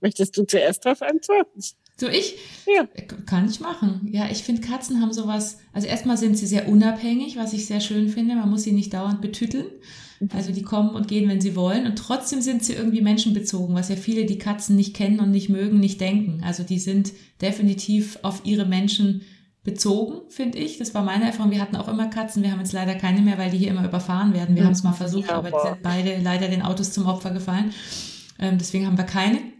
[SPEAKER 2] Möchtest du zuerst darauf antworten?
[SPEAKER 3] So ich?
[SPEAKER 2] Ja.
[SPEAKER 3] Kann ich machen. Ja, ich finde, Katzen haben sowas, also erstmal sind sie sehr unabhängig, was ich sehr schön finde. Man muss sie nicht dauernd betütteln. Mhm. Also die kommen und gehen, wenn sie wollen. Und trotzdem sind sie irgendwie menschenbezogen, was ja viele, die Katzen nicht kennen und nicht mögen, nicht denken. Also die sind definitiv auf ihre Menschen bezogen, finde ich. Das war meine Erfahrung. Wir hatten auch immer Katzen. Wir haben jetzt leider keine mehr, weil die hier immer überfahren werden. Wir mhm. haben es mal versucht, aber die sind beide leider den Autos zum Opfer gefallen. Ähm, deswegen haben wir keine.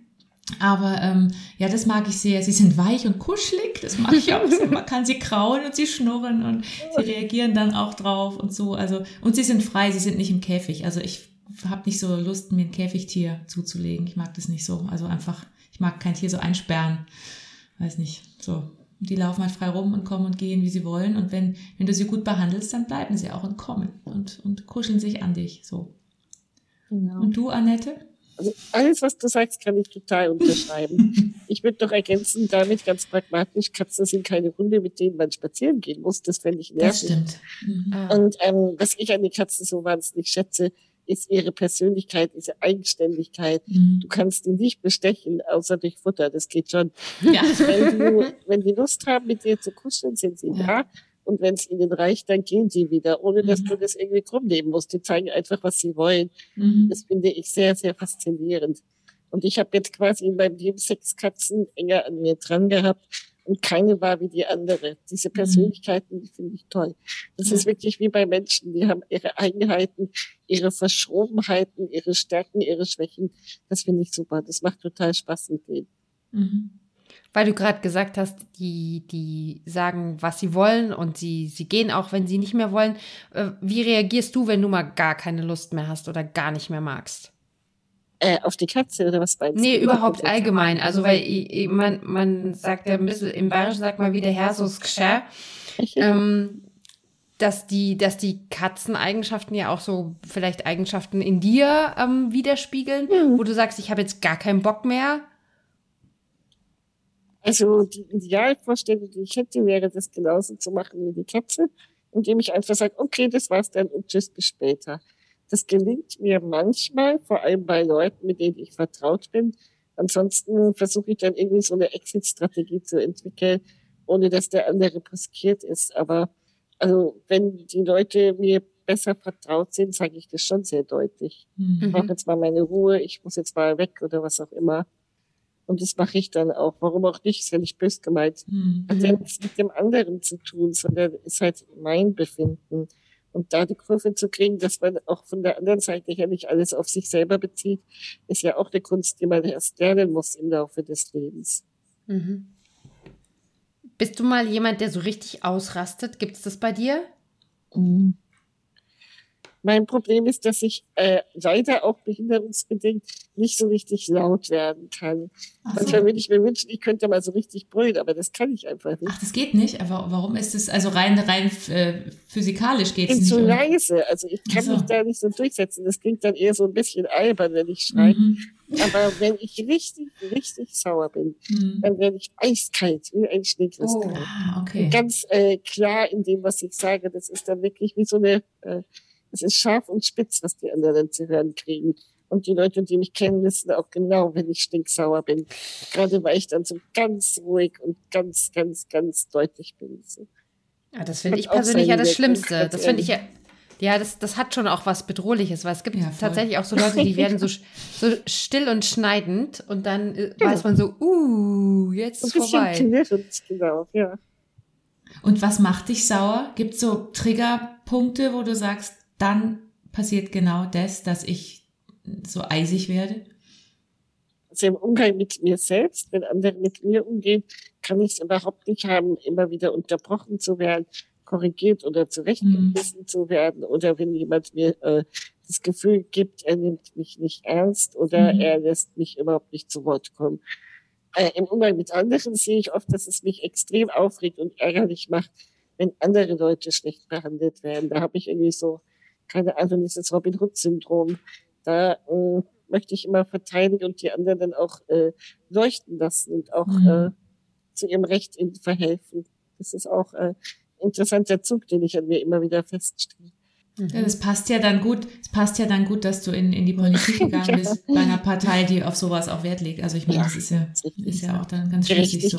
[SPEAKER 3] Aber ähm, ja, das mag ich sehr. Sie sind weich und kuschelig, das mag ich auch. Man kann sie kraulen und sie schnurren und sie reagieren dann auch drauf und so. Also und sie sind frei, sie sind nicht im Käfig. Also ich habe nicht so Lust, mir ein Käfigtier zuzulegen. Ich mag das nicht so. Also einfach, ich mag kein Tier so einsperren. Weiß nicht, so. Und die laufen halt frei rum und kommen und gehen, wie sie wollen. Und wenn, wenn du sie gut behandelst, dann bleiben sie auch und kommen und, und kuscheln sich an dich. So. Genau. Und du, Annette?
[SPEAKER 2] Also alles, was du sagst, kann ich total unterschreiben. *laughs* ich würde doch ergänzen, damit ganz pragmatisch, Katzen sind keine Hunde, mit denen man spazieren gehen muss. Das fände ich nervig. Das
[SPEAKER 3] stimmt.
[SPEAKER 2] Mhm. Ah. Und ähm, was ich an den Katzen so wahnsinnig schätze, ist ihre Persönlichkeit, diese Eigenständigkeit. Mhm. Du kannst die nicht bestechen, außer durch Futter. Das geht schon. Ja. Wenn, du, *laughs* wenn die Lust haben, mit dir zu kuscheln, sind sie ja. da. Und wenn es ihnen reicht, dann gehen sie wieder, ohne dass mhm. du das irgendwie krumm nehmen musst. Die zeigen einfach, was sie wollen. Mhm. Das finde ich sehr, sehr faszinierend. Und ich habe jetzt quasi in meinem Leben sechs Katzen enger an mir dran gehabt und keine war wie die andere. Diese mhm. Persönlichkeiten, die finde ich toll. Das ja. ist wirklich wie bei Menschen, die haben ihre Eigenheiten, ihre Verschrobenheiten, ihre Stärken, ihre Schwächen. Das finde ich super. Das macht total Spaß mit denen.
[SPEAKER 1] Mhm. Weil du gerade gesagt hast, die, die sagen, was sie wollen und sie, sie gehen auch, wenn sie nicht mehr wollen. Äh, wie reagierst du, wenn du mal gar keine Lust mehr hast oder gar nicht mehr magst?
[SPEAKER 2] Äh, auf die Katze oder was meinst
[SPEAKER 1] Nee, überhaupt allgemein. Also, weil ich, man, man sagt ja ein bisschen, im Bayerischen sagt man wie der Herr so ähm, dass die, dass die Katzeneigenschaften ja auch so vielleicht Eigenschaften in dir ähm, widerspiegeln, mhm. wo du sagst, ich habe jetzt gar keinen Bock mehr
[SPEAKER 2] also die Idealvorstellung, die ich hätte, wäre das genauso zu machen wie die Katze, indem ich einfach sage, okay, das war's dann und tschüss, bis später. Das gelingt mir manchmal, vor allem bei Leuten, mit denen ich vertraut bin. Ansonsten versuche ich dann irgendwie so eine Exit-Strategie zu entwickeln, ohne dass der andere riskiert ist. Aber also wenn die Leute mir besser vertraut sind, sage ich das schon sehr deutlich. Mhm. Ich brauche jetzt mal meine Ruhe, ich muss jetzt mal weg oder was auch immer. Und das mache ich dann auch. Warum auch nicht? Ist ja nicht bös gemeint. Mhm. Hat ja nichts mit dem anderen zu tun, sondern ist halt mein Befinden. Und da die Kurve zu kriegen, dass man auch von der anderen Seite her nicht alles auf sich selber bezieht, ist ja auch eine Kunst, die man erst lernen muss im Laufe des Lebens. Mhm.
[SPEAKER 1] Bist du mal jemand, der so richtig ausrastet? Gibt es das bei dir? Mhm.
[SPEAKER 2] Mein Problem ist, dass ich äh, leider auch behinderungsbedingt nicht so richtig laut werden kann. So. Manchmal würde ich mir wünschen, ich könnte mal so richtig brüllen, aber das kann ich einfach nicht.
[SPEAKER 3] Ach, das geht nicht? Aber warum ist es, also rein, rein äh, physikalisch geht es nicht?
[SPEAKER 2] Ich bin zu leise, also ich kann so. mich da nicht so durchsetzen. Das klingt dann eher so ein bisschen albern, wenn ich schreie. Mhm. Aber wenn ich richtig, richtig sauer bin, mhm. dann werde ich eiskalt, wie ein Schneekristall. Oh,
[SPEAKER 3] ah, okay.
[SPEAKER 2] ganz äh, klar in dem, was ich sage. Das ist dann wirklich wie so eine... Äh, es ist scharf und spitz, was die anderen zu hören kriegen. Und die Leute, die mich kennen, wissen auch genau, wenn ich stinksauer bin. Gerade weil ich dann so ganz ruhig und ganz, ganz, ganz deutlich bin. So.
[SPEAKER 1] Ja, das finde ich persönlich ja das Schlimmste. Das finde ich ja, ja, das, das hat schon auch was Bedrohliches, weil es gibt ja, tatsächlich auch so Leute, die werden so, *laughs* so still und schneidend und dann äh, ja. weiß man so, uh, jetzt ist vorbei. Knirrend,
[SPEAKER 2] genau, ja.
[SPEAKER 3] Und was macht dich sauer? Gibt es so Triggerpunkte, wo du sagst, dann passiert genau das, dass ich so eisig werde?
[SPEAKER 2] Also im Umgang mit mir selbst, wenn andere mit mir umgehen, kann ich es überhaupt nicht haben, immer wieder unterbrochen zu werden, korrigiert oder zurechtgewiesen mhm. zu werden oder wenn jemand mir äh, das Gefühl gibt, er nimmt mich nicht ernst oder mhm. er lässt mich überhaupt nicht zu Wort kommen. Äh, Im Umgang mit anderen sehe ich oft, dass es mich extrem aufregt und ärgerlich macht, wenn andere Leute schlecht behandelt werden. Da habe ich irgendwie so keine Ahnung, dieses Robin Hood-Syndrom. Da äh, möchte ich immer verteidigen und die anderen dann auch äh, leuchten lassen und auch mhm. äh, zu ihrem Recht in verhelfen. Das ist auch äh, interessanter Zug, den ich an mir immer wieder feststelle.
[SPEAKER 3] Mhm. Ja, das passt ja dann gut, es passt ja dann gut, dass du in, in die Politik *laughs* gegangen ja. bist, bei einer Partei, die auf sowas auch Wert legt. Also ich meine, ja, das ist ja, ist ja auch dann ganz schlüssig so.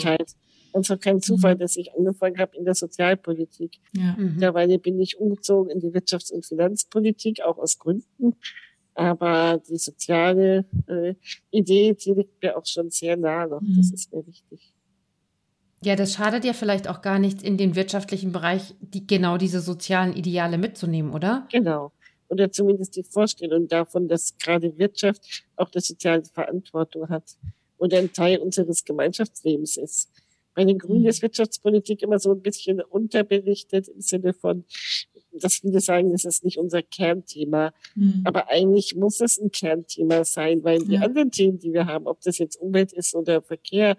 [SPEAKER 2] Und es war kein Zufall, mhm. dass ich angefangen habe in der Sozialpolitik. Ja. Mhm. Mittlerweile bin ich umgezogen in die Wirtschafts- und Finanzpolitik, auch aus Gründen. Aber die soziale äh, Idee, die liegt mir auch schon sehr nahe noch. Mhm. Das ist mir wichtig.
[SPEAKER 1] Ja, das schadet ja vielleicht auch gar nicht, in den wirtschaftlichen Bereich die, genau diese sozialen Ideale mitzunehmen, oder?
[SPEAKER 2] Genau. Oder zumindest die Vorstellung davon, dass gerade Wirtschaft auch eine soziale Verantwortung hat oder ein Teil unseres Gemeinschaftslebens ist. Bei den Grünen ist Wirtschaftspolitik immer so ein bisschen unterbelichtet im Sinne von, dass viele sagen, das ist nicht unser Kernthema. Mhm. Aber eigentlich muss es ein Kernthema sein, weil die anderen Themen, die wir haben, ob das jetzt Umwelt ist oder Verkehr,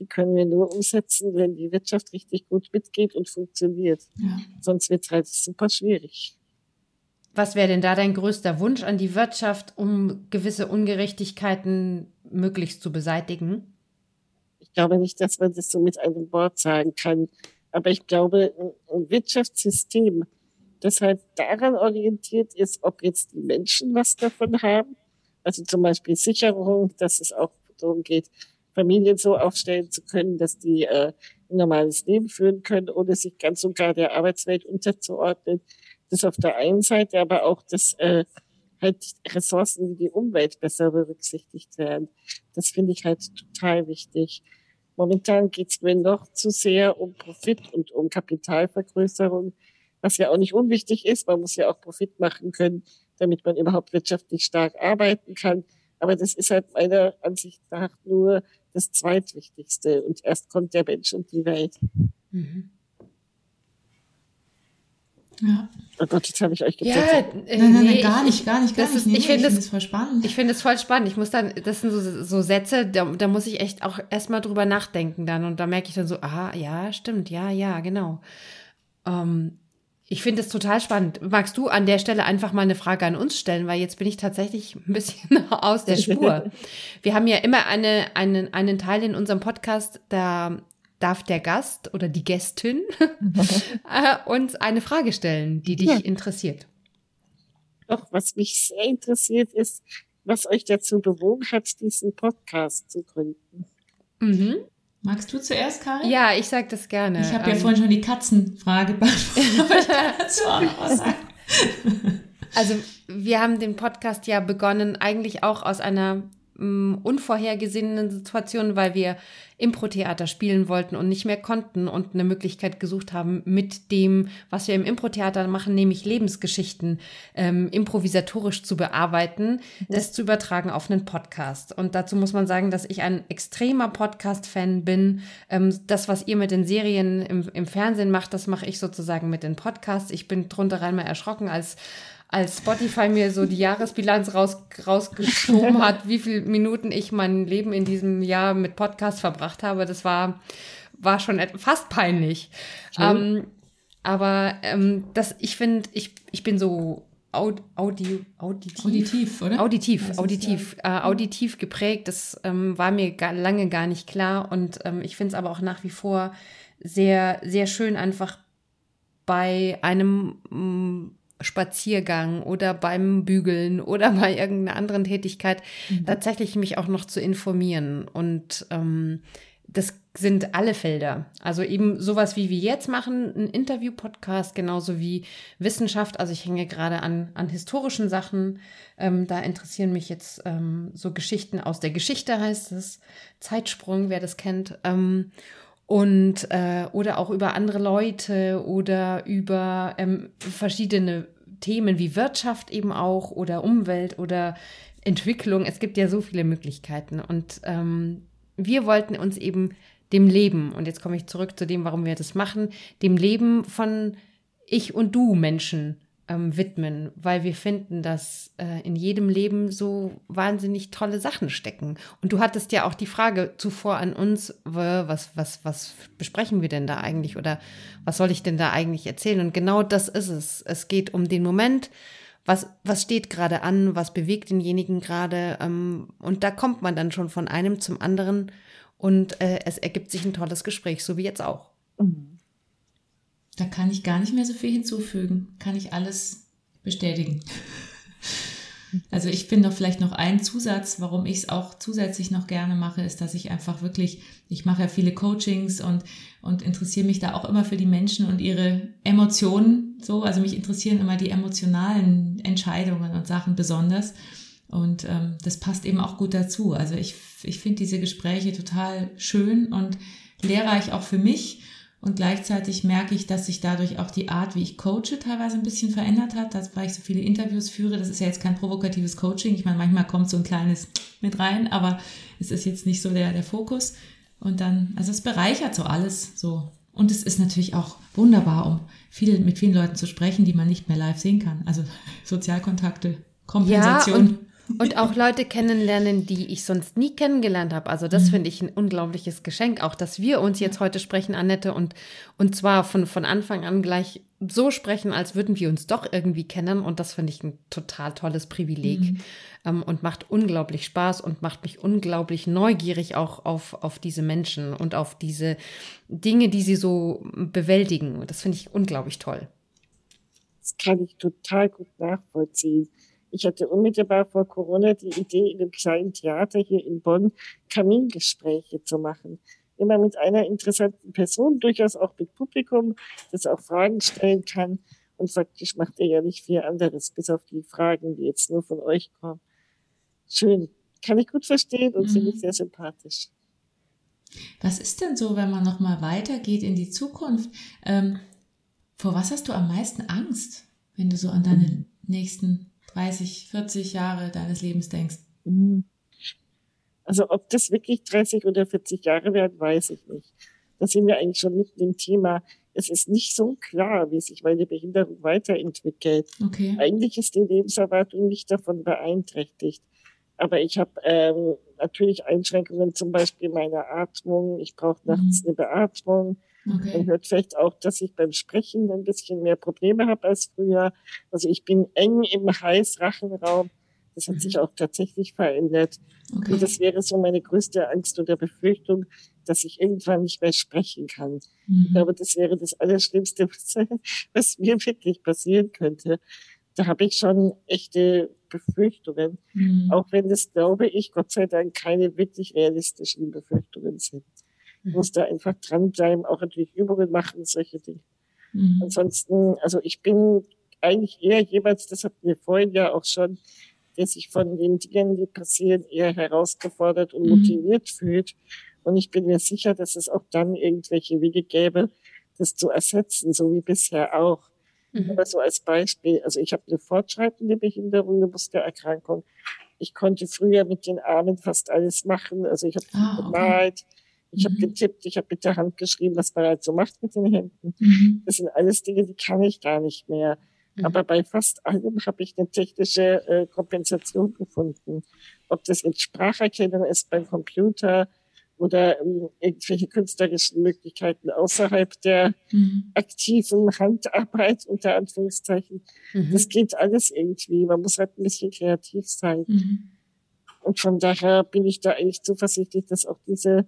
[SPEAKER 2] die können wir nur umsetzen, wenn die Wirtschaft richtig gut mitgeht und funktioniert. Ja. Sonst wird es halt super schwierig.
[SPEAKER 1] Was wäre denn da dein größter Wunsch an die Wirtschaft, um gewisse Ungerechtigkeiten möglichst zu beseitigen?
[SPEAKER 2] Ich glaube nicht, dass man das so mit einem Wort sagen kann. Aber ich glaube, ein Wirtschaftssystem, das halt daran orientiert ist, ob jetzt die Menschen was davon haben. Also zum Beispiel Sicherung, dass es auch darum geht, Familien so aufstellen zu können, dass die äh, ein normales Leben führen können, ohne sich ganz und gar der Arbeitswelt unterzuordnen. Das auf der einen Seite, aber auch, dass äh, halt Ressourcen wie die Umwelt besser berücksichtigt werden. Das finde ich halt total wichtig. Momentan geht es mir noch zu sehr um Profit und um Kapitalvergrößerung, was ja auch nicht unwichtig ist. Man muss ja auch Profit machen können, damit man überhaupt wirtschaftlich stark arbeiten kann. Aber das ist halt meiner Ansicht nach nur das Zweitwichtigste. Und erst kommt der Mensch und die Welt. Mhm. Ja. Oh Gott, jetzt habe ich euch
[SPEAKER 3] gezeigt. Ja, äh, nein, nein, nein, gar nicht, gar nicht, gar das nicht. Ist,
[SPEAKER 1] nee, ich finde das, find voll spannend. Ich finde es voll spannend. Ich muss dann, das sind so, so Sätze, da, da muss ich echt auch erstmal drüber nachdenken dann. Und da merke ich dann so, ah, ja, stimmt, ja, ja, genau. Ähm, ich finde es total spannend. Magst du an der Stelle einfach mal eine Frage an uns stellen, weil jetzt bin ich tatsächlich *laughs* ein bisschen aus der Spur. *laughs* Wir haben ja immer eine, einen, einen Teil in unserem Podcast, da darf der Gast oder die Gästin *laughs* äh, uns eine Frage stellen, die dich ja. interessiert.
[SPEAKER 2] Doch, was mich sehr interessiert, ist, was euch dazu bewogen hat, diesen Podcast zu gründen.
[SPEAKER 3] Mhm. Magst du zuerst, Karin?
[SPEAKER 1] Ja, ich sag das gerne.
[SPEAKER 3] Ich habe ja ähm, vorhin schon die Katzenfrage *laughs* beantwortet, aber ich kann dazu auch noch was sagen.
[SPEAKER 1] Also, wir haben den Podcast ja begonnen, eigentlich auch aus einer unvorhergesehenen Situationen, weil wir Impro-Theater spielen wollten und nicht mehr konnten und eine Möglichkeit gesucht haben, mit dem, was wir im Impro-Theater machen, nämlich Lebensgeschichten ähm, improvisatorisch zu bearbeiten, mhm. das zu übertragen auf einen Podcast. Und dazu muss man sagen, dass ich ein extremer Podcast-Fan bin. Ähm, das, was ihr mit den Serien im, im Fernsehen macht, das mache ich sozusagen mit den Podcasts. Ich bin drunter rein mal erschrocken, als als Spotify mir so die Jahresbilanz raus, rausgeschoben *laughs* hat, wie viele Minuten ich mein Leben in diesem Jahr mit Podcast verbracht habe, das war, war schon fast peinlich. Ähm, aber ähm, das, ich finde, ich, ich bin so Aud, Audi, auditiv, auditiv, oder? Auditiv, auditiv, äh, auditiv geprägt. Das ähm, war mir gar, lange gar nicht klar. Und ähm, ich finde es aber auch nach wie vor sehr, sehr schön, einfach bei einem mm, Spaziergang oder beim Bügeln oder *laughs* bei irgendeiner anderen Tätigkeit mhm. tatsächlich mich auch noch zu informieren. Und ähm, das sind alle Felder. Also eben sowas wie wir jetzt machen, ein Interview-Podcast, genauso wie Wissenschaft. Also ich hänge gerade an, an historischen Sachen. Ähm, da interessieren mich jetzt ähm, so Geschichten aus der Geschichte, heißt es. Zeitsprung, wer das kennt. Ähm, und äh, oder auch über andere Leute oder über ähm, verschiedene Themen wie Wirtschaft eben auch oder Umwelt oder Entwicklung. Es gibt ja so viele Möglichkeiten und ähm, wir wollten uns eben dem Leben, und jetzt komme ich zurück zu dem, warum wir das machen, dem Leben von ich und du Menschen ähm, widmen, weil wir finden, dass äh, in jedem Leben so wahnsinnig tolle Sachen stecken. Und du hattest ja auch die Frage zuvor an uns, was, was, was besprechen wir denn da eigentlich oder was soll ich denn da eigentlich erzählen? Und genau das ist es. Es geht um den Moment, was, was steht gerade an, was bewegt denjenigen gerade. Ähm, und da kommt man dann schon von einem zum anderen und äh, es ergibt sich ein tolles Gespräch, so wie jetzt auch. Mhm.
[SPEAKER 3] Da kann ich gar nicht mehr so viel hinzufügen. Kann ich alles bestätigen. *laughs* Also ich finde noch vielleicht noch ein Zusatz, warum ich es auch zusätzlich noch gerne mache, ist, dass ich einfach wirklich, ich mache ja viele Coachings und, und interessiere mich da auch immer für die Menschen und ihre Emotionen so. Also mich interessieren immer die emotionalen Entscheidungen und Sachen besonders. Und ähm, das passt eben auch gut dazu. Also ich, ich finde diese Gespräche total schön und lehrreich auch für mich und gleichzeitig merke ich, dass sich dadurch auch die Art, wie ich coache, teilweise ein bisschen verändert hat. Das, weil ich so viele Interviews führe. Das ist ja jetzt kein provokatives Coaching. Ich meine, manchmal kommt so ein kleines mit rein, aber es ist jetzt nicht so der, der Fokus. Und dann, also es bereichert so alles so. Und es ist natürlich auch wunderbar, um viel, mit vielen Leuten zu sprechen, die man nicht mehr live sehen kann. Also *laughs* Sozialkontakte, Kompensation.
[SPEAKER 1] Ja, Und auch Leute kennenlernen, die ich sonst nie kennengelernt habe. Also das mhm. finde ich ein unglaubliches Geschenk, auch dass wir uns jetzt heute sprechen, Annette, und, und zwar von, von Anfang an gleich so sprechen, als würden wir uns doch irgendwie kennen. Und das finde ich ein total tolles Privileg mhm. ähm, und macht unglaublich Spaß und macht mich unglaublich neugierig auch auf, auf diese Menschen und auf diese Dinge, die sie so bewältigen. Das finde ich unglaublich toll.
[SPEAKER 2] Das kann ich total gut nachvollziehen. Ich hatte unmittelbar vor Corona die Idee, in einem kleinen Theater hier in Bonn Kamingespräche zu machen. Immer mit einer interessanten Person, durchaus auch mit Publikum, das auch Fragen stellen kann. Und faktisch macht er ja nicht viel anderes, bis auf die Fragen, die jetzt nur von euch kommen. Schön. Kann ich gut verstehen und mhm. finde ich sehr sympathisch.
[SPEAKER 3] Was ist denn so, wenn man nochmal weitergeht in die Zukunft? Ähm, vor was hast du am meisten Angst, wenn du so an deine mhm. nächsten 30, 40 Jahre deines Lebens denkst? Mhm.
[SPEAKER 2] Also ob das wirklich 30 oder 40 Jahre werden, weiß ich nicht. Da sind wir eigentlich schon mitten im Thema. Es ist nicht so klar, wie sich meine Behinderung weiterentwickelt. Okay. Eigentlich ist die Lebenserwartung nicht davon beeinträchtigt. Aber ich habe ähm, natürlich Einschränkungen, zum Beispiel meiner Atmung. Ich brauche nachts mhm. eine Beatmung. Okay. Man hört vielleicht auch, dass ich beim Sprechen ein bisschen mehr Probleme habe als früher. Also ich bin eng im Heißrachenraum. Das hat mhm. sich auch tatsächlich verändert. Okay. Und das wäre so meine größte Angst oder Befürchtung, dass ich irgendwann nicht mehr sprechen kann. Mhm. Ich glaube, das wäre das Allerschlimmste, *laughs* was, was mir wirklich passieren könnte. Da habe ich schon echte Befürchtungen, mhm. auch wenn das, glaube ich, Gott sei Dank keine wirklich realistischen Befürchtungen sind. Muss da einfach dranbleiben, auch natürlich Übungen machen, solche Dinge. Mhm. Ansonsten, also ich bin eigentlich eher jemand, das hatten wir vorhin ja auch schon, der sich von den Dingen, die passieren, eher herausgefordert und mhm. motiviert fühlt. Und ich bin mir sicher, dass es auch dann irgendwelche Wege gäbe, das zu ersetzen, so wie bisher auch. Mhm. Aber so als Beispiel, also ich habe eine fortschreitende Behinderung, eine Muskelerkrankung. Ich konnte früher mit den Armen fast alles machen. Also ich habe ah, gemalt, okay. Ich mhm. habe getippt, ich habe mit der Hand geschrieben, was man halt so macht mit den Händen. Mhm. Das sind alles Dinge, die kann ich gar nicht mehr. Mhm. Aber bei fast allem habe ich eine technische äh, Kompensation gefunden. Ob das jetzt Spracherkennung ist beim Computer, oder ähm, irgendwelche künstlerischen Möglichkeiten außerhalb der mhm. aktiven Handarbeit unter Anführungszeichen. Mhm. Das geht alles irgendwie. Man muss halt ein bisschen kreativ sein. Mhm. Und von daher bin ich da eigentlich zuversichtlich, dass auch diese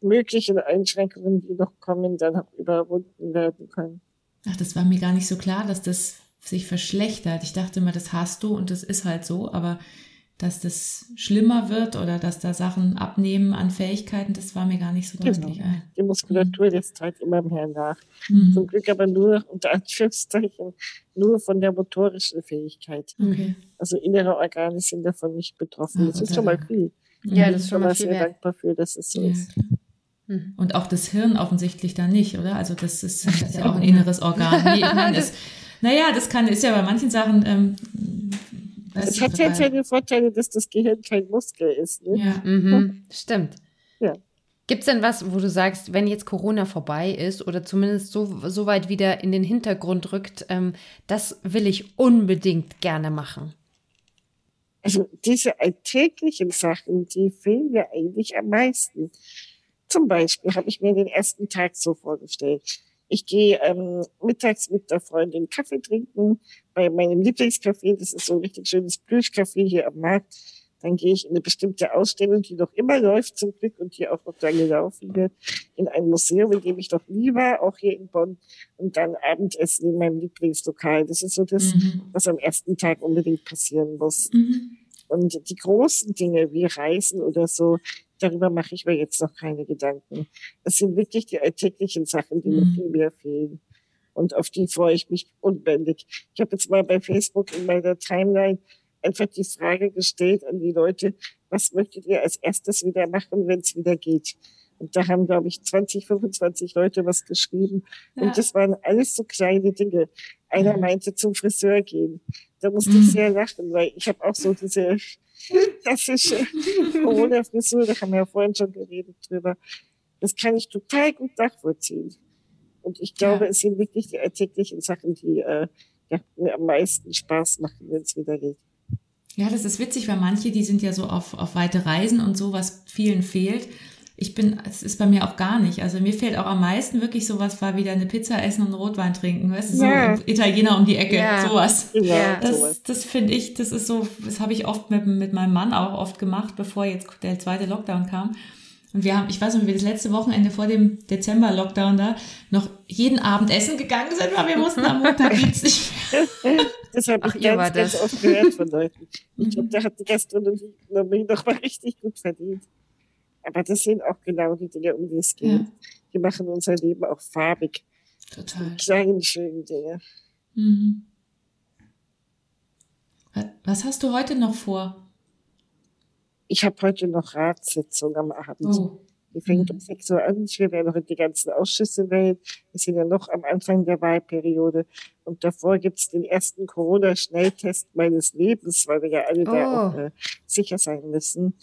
[SPEAKER 2] möglichen Einschränkungen, die noch kommen, dann auch überwunden werden können.
[SPEAKER 3] Ach, das war mir gar nicht so klar, dass das sich verschlechtert. Ich dachte immer, das hast du und das ist halt so, aber dass das schlimmer wird oder dass da Sachen abnehmen an Fähigkeiten, das war mir gar nicht so deutlich. Genau.
[SPEAKER 2] Die Muskulatur lässt halt immer mehr nach. Mhm. Zum Glück aber nur, unter Anführungszeichen, nur von der motorischen Fähigkeit. Okay. Also innere Organe sind davon nicht betroffen. Ach, das ist schon mal viel.
[SPEAKER 1] Ja, das ist schon mal viel
[SPEAKER 2] sehr dankbar für, dass es so ja, ist.
[SPEAKER 3] Mhm. Und auch das Hirn offensichtlich da nicht, oder? Also das ist, das *laughs* ist ja auch ein inneres Organ. Nee, ich meine, *laughs* das, naja, das kann, ist ja bei manchen Sachen ähm,
[SPEAKER 2] es hat ja den Vorteil, dass das Gehirn kein Muskel ist. Ne?
[SPEAKER 1] Ja, mhm. stimmt. Ja. Gibt es denn was, wo du sagst, wenn jetzt Corona vorbei ist oder zumindest so, so weit wieder in den Hintergrund rückt, ähm, das will ich unbedingt gerne machen?
[SPEAKER 2] Also diese alltäglichen Sachen, die fehlen mir eigentlich am meisten. Zum Beispiel habe ich mir den ersten Tag so vorgestellt. Ich gehe ähm, mittags mit der Freundin Kaffee trinken bei meinem Lieblingscafé. Das ist so ein richtig schönes Plüschcafé hier am Markt. Dann gehe ich in eine bestimmte Ausstellung, die noch immer läuft zum Glück und die auch noch lange laufen wird, in ein Museum, in dem ich noch nie war, auch hier in Bonn. Und dann Abendessen in meinem Lieblingslokal. Das ist so das, mhm. was am ersten Tag unbedingt passieren muss. Mhm. Und die großen Dinge wie Reisen oder so, darüber mache ich mir jetzt noch keine Gedanken. Es sind wirklich die alltäglichen Sachen, die mhm. mir viel mehr fehlen. Und auf die freue ich mich unbändig. Ich habe jetzt mal bei Facebook in meiner Timeline einfach die Frage gestellt an die Leute, was möchtet ihr als erstes wieder machen, wenn es wieder geht? Und da haben, glaube ich, 20, 25 Leute was geschrieben. Ja. Und das waren alles so kleine Dinge. Einer ja. meinte zum Friseur gehen. Da musste mhm. ich sehr lachen, weil ich habe auch so diese klassische *laughs* Corona-Frisur, da haben wir ja vorhin schon geredet drüber. Das kann ich total gut nachvollziehen. Und ich glaube, ja. es sind wirklich die alltäglichen Sachen, die äh, mir am meisten Spaß machen, wenn es wieder geht.
[SPEAKER 3] Ja, das ist witzig, weil manche, die sind ja so auf, auf weite Reisen und so, was vielen fehlt. Ich bin, es ist bei mir auch gar nicht. Also mir fehlt auch am meisten wirklich sowas, war wieder eine Pizza essen und einen Rotwein trinken. Weißt du, so Italiener um die Ecke, ja. sowas. Ja. Das, das finde ich, das ist so, das habe ich oft mit, mit meinem Mann auch oft gemacht, bevor jetzt der zweite Lockdown kam. Und wir haben, ich weiß nicht, wie wir das letzte Wochenende vor dem Dezember-Lockdown da noch jeden Abend essen gegangen sind, weil wir mussten am Montag *laughs* geht's nicht
[SPEAKER 2] Das habe ich ganz, ganz oft gehört von Leuten. Ich glaube, *laughs* da hat die Gastronomie noch mal richtig gut verdient. Aber das sind auch genau die Dinge, um die es geht. Ja. Die machen unser Leben auch farbig.
[SPEAKER 3] Total.
[SPEAKER 2] Die kleinen, schönen Dinge.
[SPEAKER 3] Mhm. Was hast du heute noch vor?
[SPEAKER 2] Ich habe heute noch Ratssitzung am Abend. Oh. Die fängt um 6 Uhr an. Ich werde ja noch in die ganzen Ausschüsse wählen. Wir sind ja noch am Anfang der Wahlperiode. Und davor gibt's den ersten Corona-Schnelltest meines Lebens, weil wir ja alle oh. da auch äh, sicher sein müssen.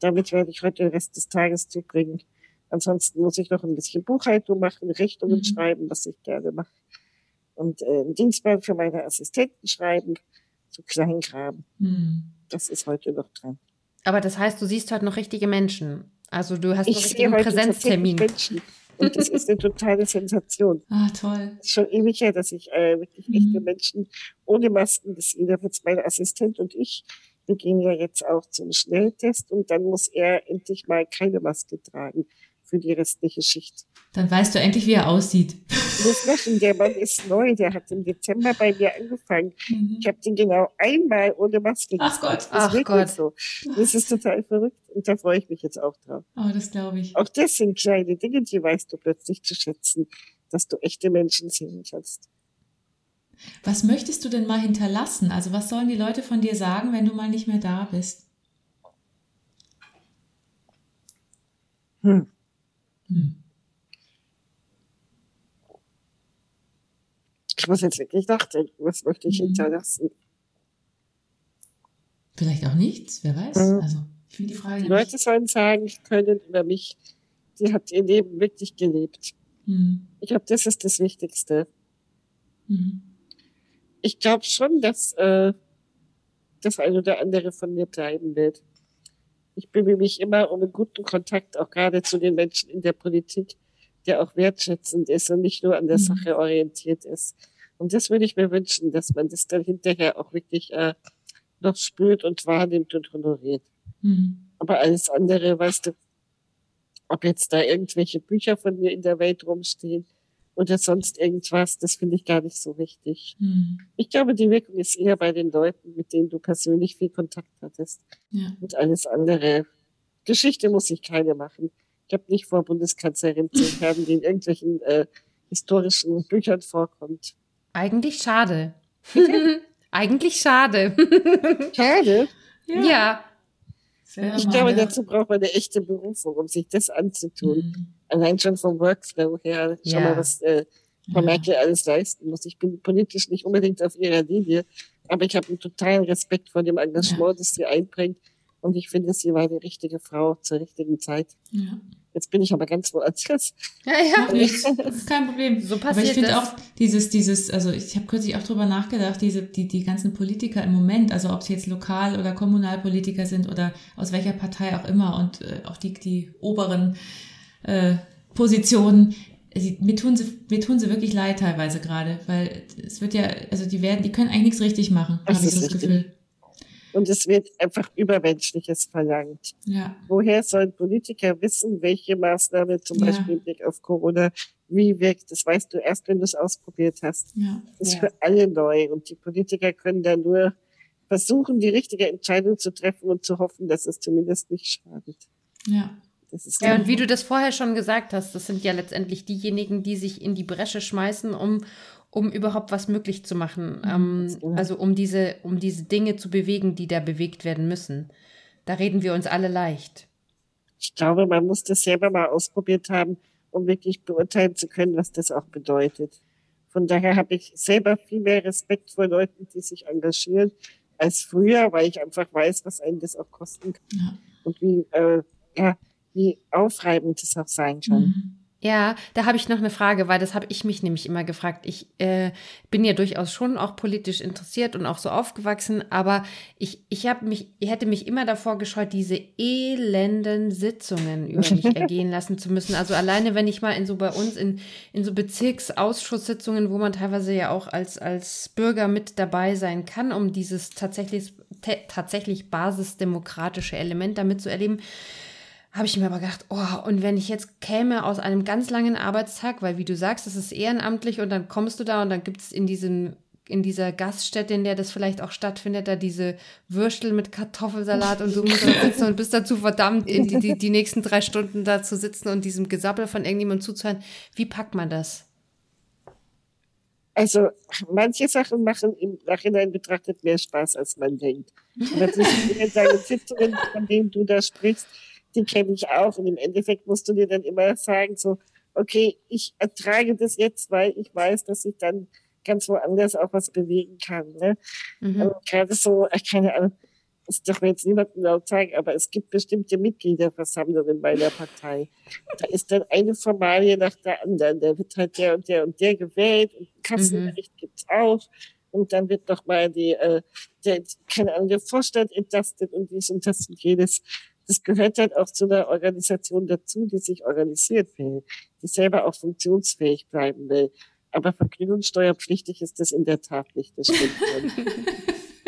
[SPEAKER 2] Damit werde ich heute den Rest des Tages zubringen. Ansonsten muss ich noch ein bisschen Buchhaltung machen, Rechnungen mhm. schreiben, was ich gerne mache. Und äh, einen Dienstplan für meine Assistenten schreiben, so Kleinkram. Mhm. Das ist heute noch dran.
[SPEAKER 1] Aber das heißt, du siehst heute noch richtige Menschen. Also du hast ich noch richtigen Präsenztermin. Menschen.
[SPEAKER 2] Und das ist eine totale Sensation.
[SPEAKER 3] Ah, toll.
[SPEAKER 2] Es ist schon ewig her, dass ich äh, wirklich echte mhm. Menschen ohne Masken, das jetzt mein Assistent und ich, wir gehen ja jetzt auch zum Schnelltest und dann muss er endlich mal keine Maske tragen für die restliche Schicht.
[SPEAKER 3] Dann weißt du endlich, wie er aussieht.
[SPEAKER 2] Das lachen, der Mann ist neu, der hat im Dezember bei mir angefangen. Mhm. Ich habe den genau einmal ohne Maske
[SPEAKER 3] Ach Gott,
[SPEAKER 2] das
[SPEAKER 3] ach Gott.
[SPEAKER 2] So. Das ist total verrückt und da freue ich mich jetzt auch drauf.
[SPEAKER 3] Oh, das glaube ich.
[SPEAKER 2] Auch das sind kleine Dinge, die weißt du plötzlich zu schätzen, dass du echte Menschen sehen kannst.
[SPEAKER 3] Was möchtest du denn mal hinterlassen? Also was sollen die Leute von dir sagen, wenn du mal nicht mehr da bist?
[SPEAKER 2] Hm. Hm. Ich muss jetzt wirklich nachdenken, was möchte ich hm. hinterlassen?
[SPEAKER 3] Vielleicht auch nichts, wer weiß. Hm. Also, ich finde die Frage.
[SPEAKER 2] Die Leute sollen sagen können über mich, sie hat ihr Leben wirklich gelebt. Hm. Ich glaube, das ist das Wichtigste. Mhm. Ich glaube schon, dass äh, das eine oder andere von mir bleiben wird ich bemühe mich immer um einen guten Kontakt, auch gerade zu den Menschen in der Politik, der auch wertschätzend ist und nicht nur an der mhm. Sache orientiert ist. Und das würde ich mir wünschen, dass man das dann hinterher auch wirklich äh, noch spürt und wahrnimmt und honoriert. Mhm. Aber alles andere, weißt du, ob jetzt da irgendwelche Bücher von mir in der Welt rumstehen, oder sonst irgendwas, das finde ich gar nicht so wichtig. Hm. Ich glaube, die Wirkung ist eher bei den Leuten, mit denen du persönlich viel Kontakt hattest. Ja. Und alles andere. Geschichte muss ich keine machen. Ich habe nicht vor, Bundeskanzlerin zu *laughs* werden, die in irgendwelchen äh, historischen Büchern vorkommt.
[SPEAKER 1] Eigentlich schade. *laughs* Eigentlich schade.
[SPEAKER 2] schade? *laughs*
[SPEAKER 1] Ja. ja.
[SPEAKER 2] Ich glaube, dazu braucht man eine echte Berufung, um sich das anzutun. Mhm allein schon vom Workflow her, schau ja. mal, was äh, Frau ja. Merkel alles leisten muss. Ich bin politisch nicht unbedingt auf ihrer Linie, aber ich habe einen totalen Respekt vor dem Engagement, ja. das sie einbringt. Und ich finde, sie war die richtige Frau zur richtigen Zeit. Ja. Jetzt bin ich aber ganz woanders.
[SPEAKER 3] Ja, ja, *laughs* ist kein Problem. So passiert aber ich finde auch dieses, dieses, also ich habe kürzlich auch drüber nachgedacht, diese, die, die ganzen Politiker im Moment, also ob sie jetzt Lokal- oder Kommunalpolitiker sind oder aus welcher Partei auch immer und äh, auch die, die oberen äh, Positionen. Sie, mir, tun sie, mir tun sie wirklich leid teilweise gerade, weil es wird ja, also die werden, die können eigentlich nichts richtig machen, habe ich so das Gefühl.
[SPEAKER 2] Und es wird einfach Übermenschliches verlangt. Ja. Woher sollen Politiker wissen, welche Maßnahme zum ja. Beispiel im Blick auf Corona wie wirkt? Das weißt du erst, wenn du es ausprobiert hast. Ja. Das ist ja. für alle neu. Und die Politiker können da nur versuchen, die richtige Entscheidung zu treffen und zu hoffen, dass es zumindest nicht schadet.
[SPEAKER 3] Ja.
[SPEAKER 1] ja, und wie du das vorher schon gesagt hast, das sind ja letztendlich diejenigen, die sich in die Bresche schmeißen, um, um überhaupt was möglich zu machen. Mhm, ähm, also um diese, um diese Dinge zu bewegen, die da bewegt werden müssen. Da reden wir uns alle leicht.
[SPEAKER 2] Ich glaube, man muss das selber mal ausprobiert haben, um wirklich beurteilen zu können, was das auch bedeutet. Von daher habe ich selber viel mehr Respekt vor Leuten, die sich engagieren, als früher, weil ich einfach weiß, was einen das auch kosten kann. Ja. Und wie, äh, ja, wie aufreibend es auch sein kann. Mhm.
[SPEAKER 1] Ja, da habe ich noch eine Frage, weil das habe ich mich nämlich immer gefragt. Ich äh, bin ja durchaus schon auch politisch interessiert und auch so aufgewachsen, aber ich, ich mich, ich hätte mich immer davor gescheut, diese elenden Sitzungen über mich *laughs* ergehen lassen zu müssen. Also alleine, wenn ich mal in so bei uns in, in so Bezirksausschusssitzungen, wo man teilweise ja auch als, als Bürger mit dabei sein kann, um dieses tatsächlich, tatsächlich basisdemokratische Element damit zu erleben, habe ich mir aber gedacht, oh, und wenn ich jetzt käme aus einem ganz langen Arbeitstag, weil wie du sagst, das ist ehrenamtlich und dann kommst du da und dann gibt es in diesem in dieser Gaststätte, in der das vielleicht auch stattfindet, da diese Würstel mit Kartoffelsalat und du musst da sitzen und bist dazu verdammt, die, die, die nächsten drei Stunden da zu sitzen und diesem Gesappel von irgendjemandem zuzuhören. Wie packt man das?
[SPEAKER 2] Also manche Sachen machen im Nachhinein betrachtet mehr Spaß, als man denkt. Und natürlich in deinen Sitzungen, von denen du da sprichst, die kenne ich auch. Und im Endeffekt musst du dir dann immer sagen, so, okay, ich ertrage das jetzt, weil ich weiß, dass ich dann ganz woanders auch was bewegen kann. Ne? Mhm. Ähm, gerade so, äh, keine Ahnung, das darf mir jetzt niemandem laut sagen, aber es gibt bestimmte Mitgliederversammlungen bei der Partei. Da ist dann eine Formalie nach der anderen. Da wird halt der und der und der gewählt und Kassenbericht mhm. gibt's auch. Und dann wird noch mal die, äh, der, keine Ahnung, der Vorstand entlastet und dies und das und jedes das gehört halt auch zu einer Organisation dazu, die sich organisiert will, die selber auch funktionsfähig bleiben will. Aber vergnügungssteuerpflichtig ist das in der Tat nicht, das stimmt. *laughs*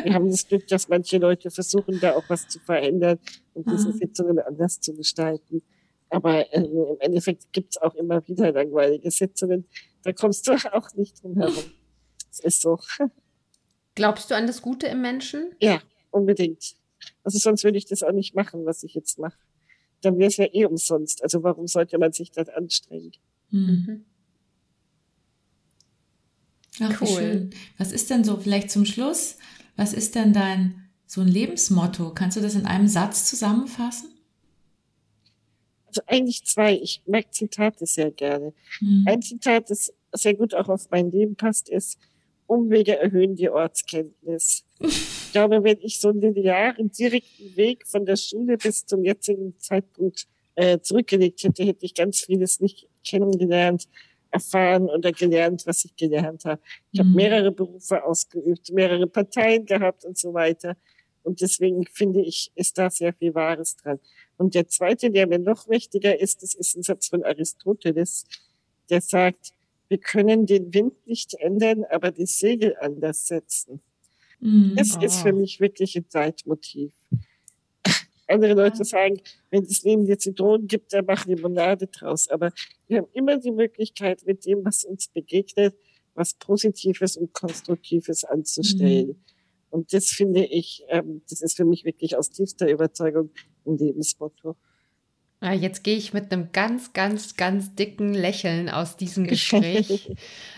[SPEAKER 2] Wir haben das Glück, dass manche Leute versuchen, da auch was zu verändern und diese mhm. Sitzungen anders zu gestalten. Aber äh, im Endeffekt gibt's auch immer wieder langweilige Sitzungen. Da kommst du *laughs* auch nicht drum herum. Es ist so.
[SPEAKER 1] Glaubst du an das Gute im Menschen?
[SPEAKER 2] Ja, unbedingt. Also sonst würde ich das auch nicht machen, was ich jetzt mache. Dann wäre es ja eh umsonst. Also warum sollte man sich das anstrengen? Mhm.
[SPEAKER 3] Ach, cool. Schön. Was ist denn so vielleicht zum Schluss? Was ist denn dein so ein Lebensmotto? Kannst du das in einem Satz zusammenfassen?
[SPEAKER 2] Also eigentlich zwei. Ich mag Zitate sehr gerne. Mhm. Ein Zitat, das sehr gut auch auf mein Leben passt, ist, Umwege erhöhen die Ortskenntnis. Ich glaube, wenn ich so einen linearen, direkten Weg von der Schule bis zum jetzigen Zeitpunkt äh, zurückgelegt hätte, hätte ich ganz vieles nicht kennengelernt, erfahren oder gelernt, was ich gelernt habe. Ich mhm. habe mehrere Berufe ausgeübt, mehrere Parteien gehabt und so weiter. Und deswegen finde ich, ist da sehr viel Wahres dran. Und der zweite, der mir noch wichtiger ist, das ist ein Satz von Aristoteles, der sagt, wir können den Wind nicht ändern, aber die Segel anders setzen. Mm, das oh. ist für mich wirklich ein Zeitmotiv. Andere Leute sagen, wenn das Leben dir Zitronen gibt, dann mach Limonade draus. Aber wir haben immer die Möglichkeit, mit dem, was uns begegnet, was Positives und Konstruktives anzustellen. Mm. Und das finde ich, ähm, das ist für mich wirklich aus tiefster Überzeugung ein Lebensmotto.
[SPEAKER 1] Ja, jetzt gehe ich mit einem ganz, ganz, ganz dicken Lächeln aus diesem *laughs* Gespräch.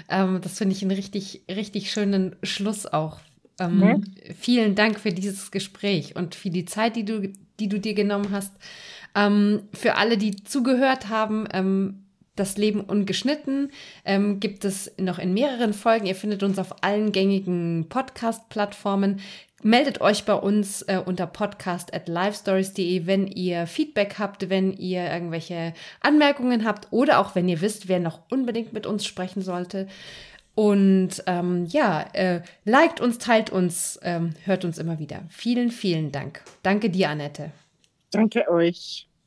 [SPEAKER 1] ähm, das finde ich einen richtig, richtig schönen Schluss auch. Ähm, ja. Vielen Dank für dieses Gespräch und für die Zeit, die du, die du dir genommen hast. Ähm, für alle, die zugehört haben, ähm, das Leben ungeschnitten ähm, gibt es noch in mehreren Folgen. Ihr findet uns auf allen gängigen Podcast-Plattformen. Meldet euch bei uns äh, unter podcast at livestories.de, wenn ihr Feedback habt, wenn ihr irgendwelche Anmerkungen habt oder auch wenn ihr wisst, wer noch unbedingt mit uns sprechen sollte. Und ähm, ja, äh, liked uns, teilt uns, ähm, hört uns immer wieder. Vielen, vielen Dank. Danke dir, Annette.
[SPEAKER 2] Danke euch.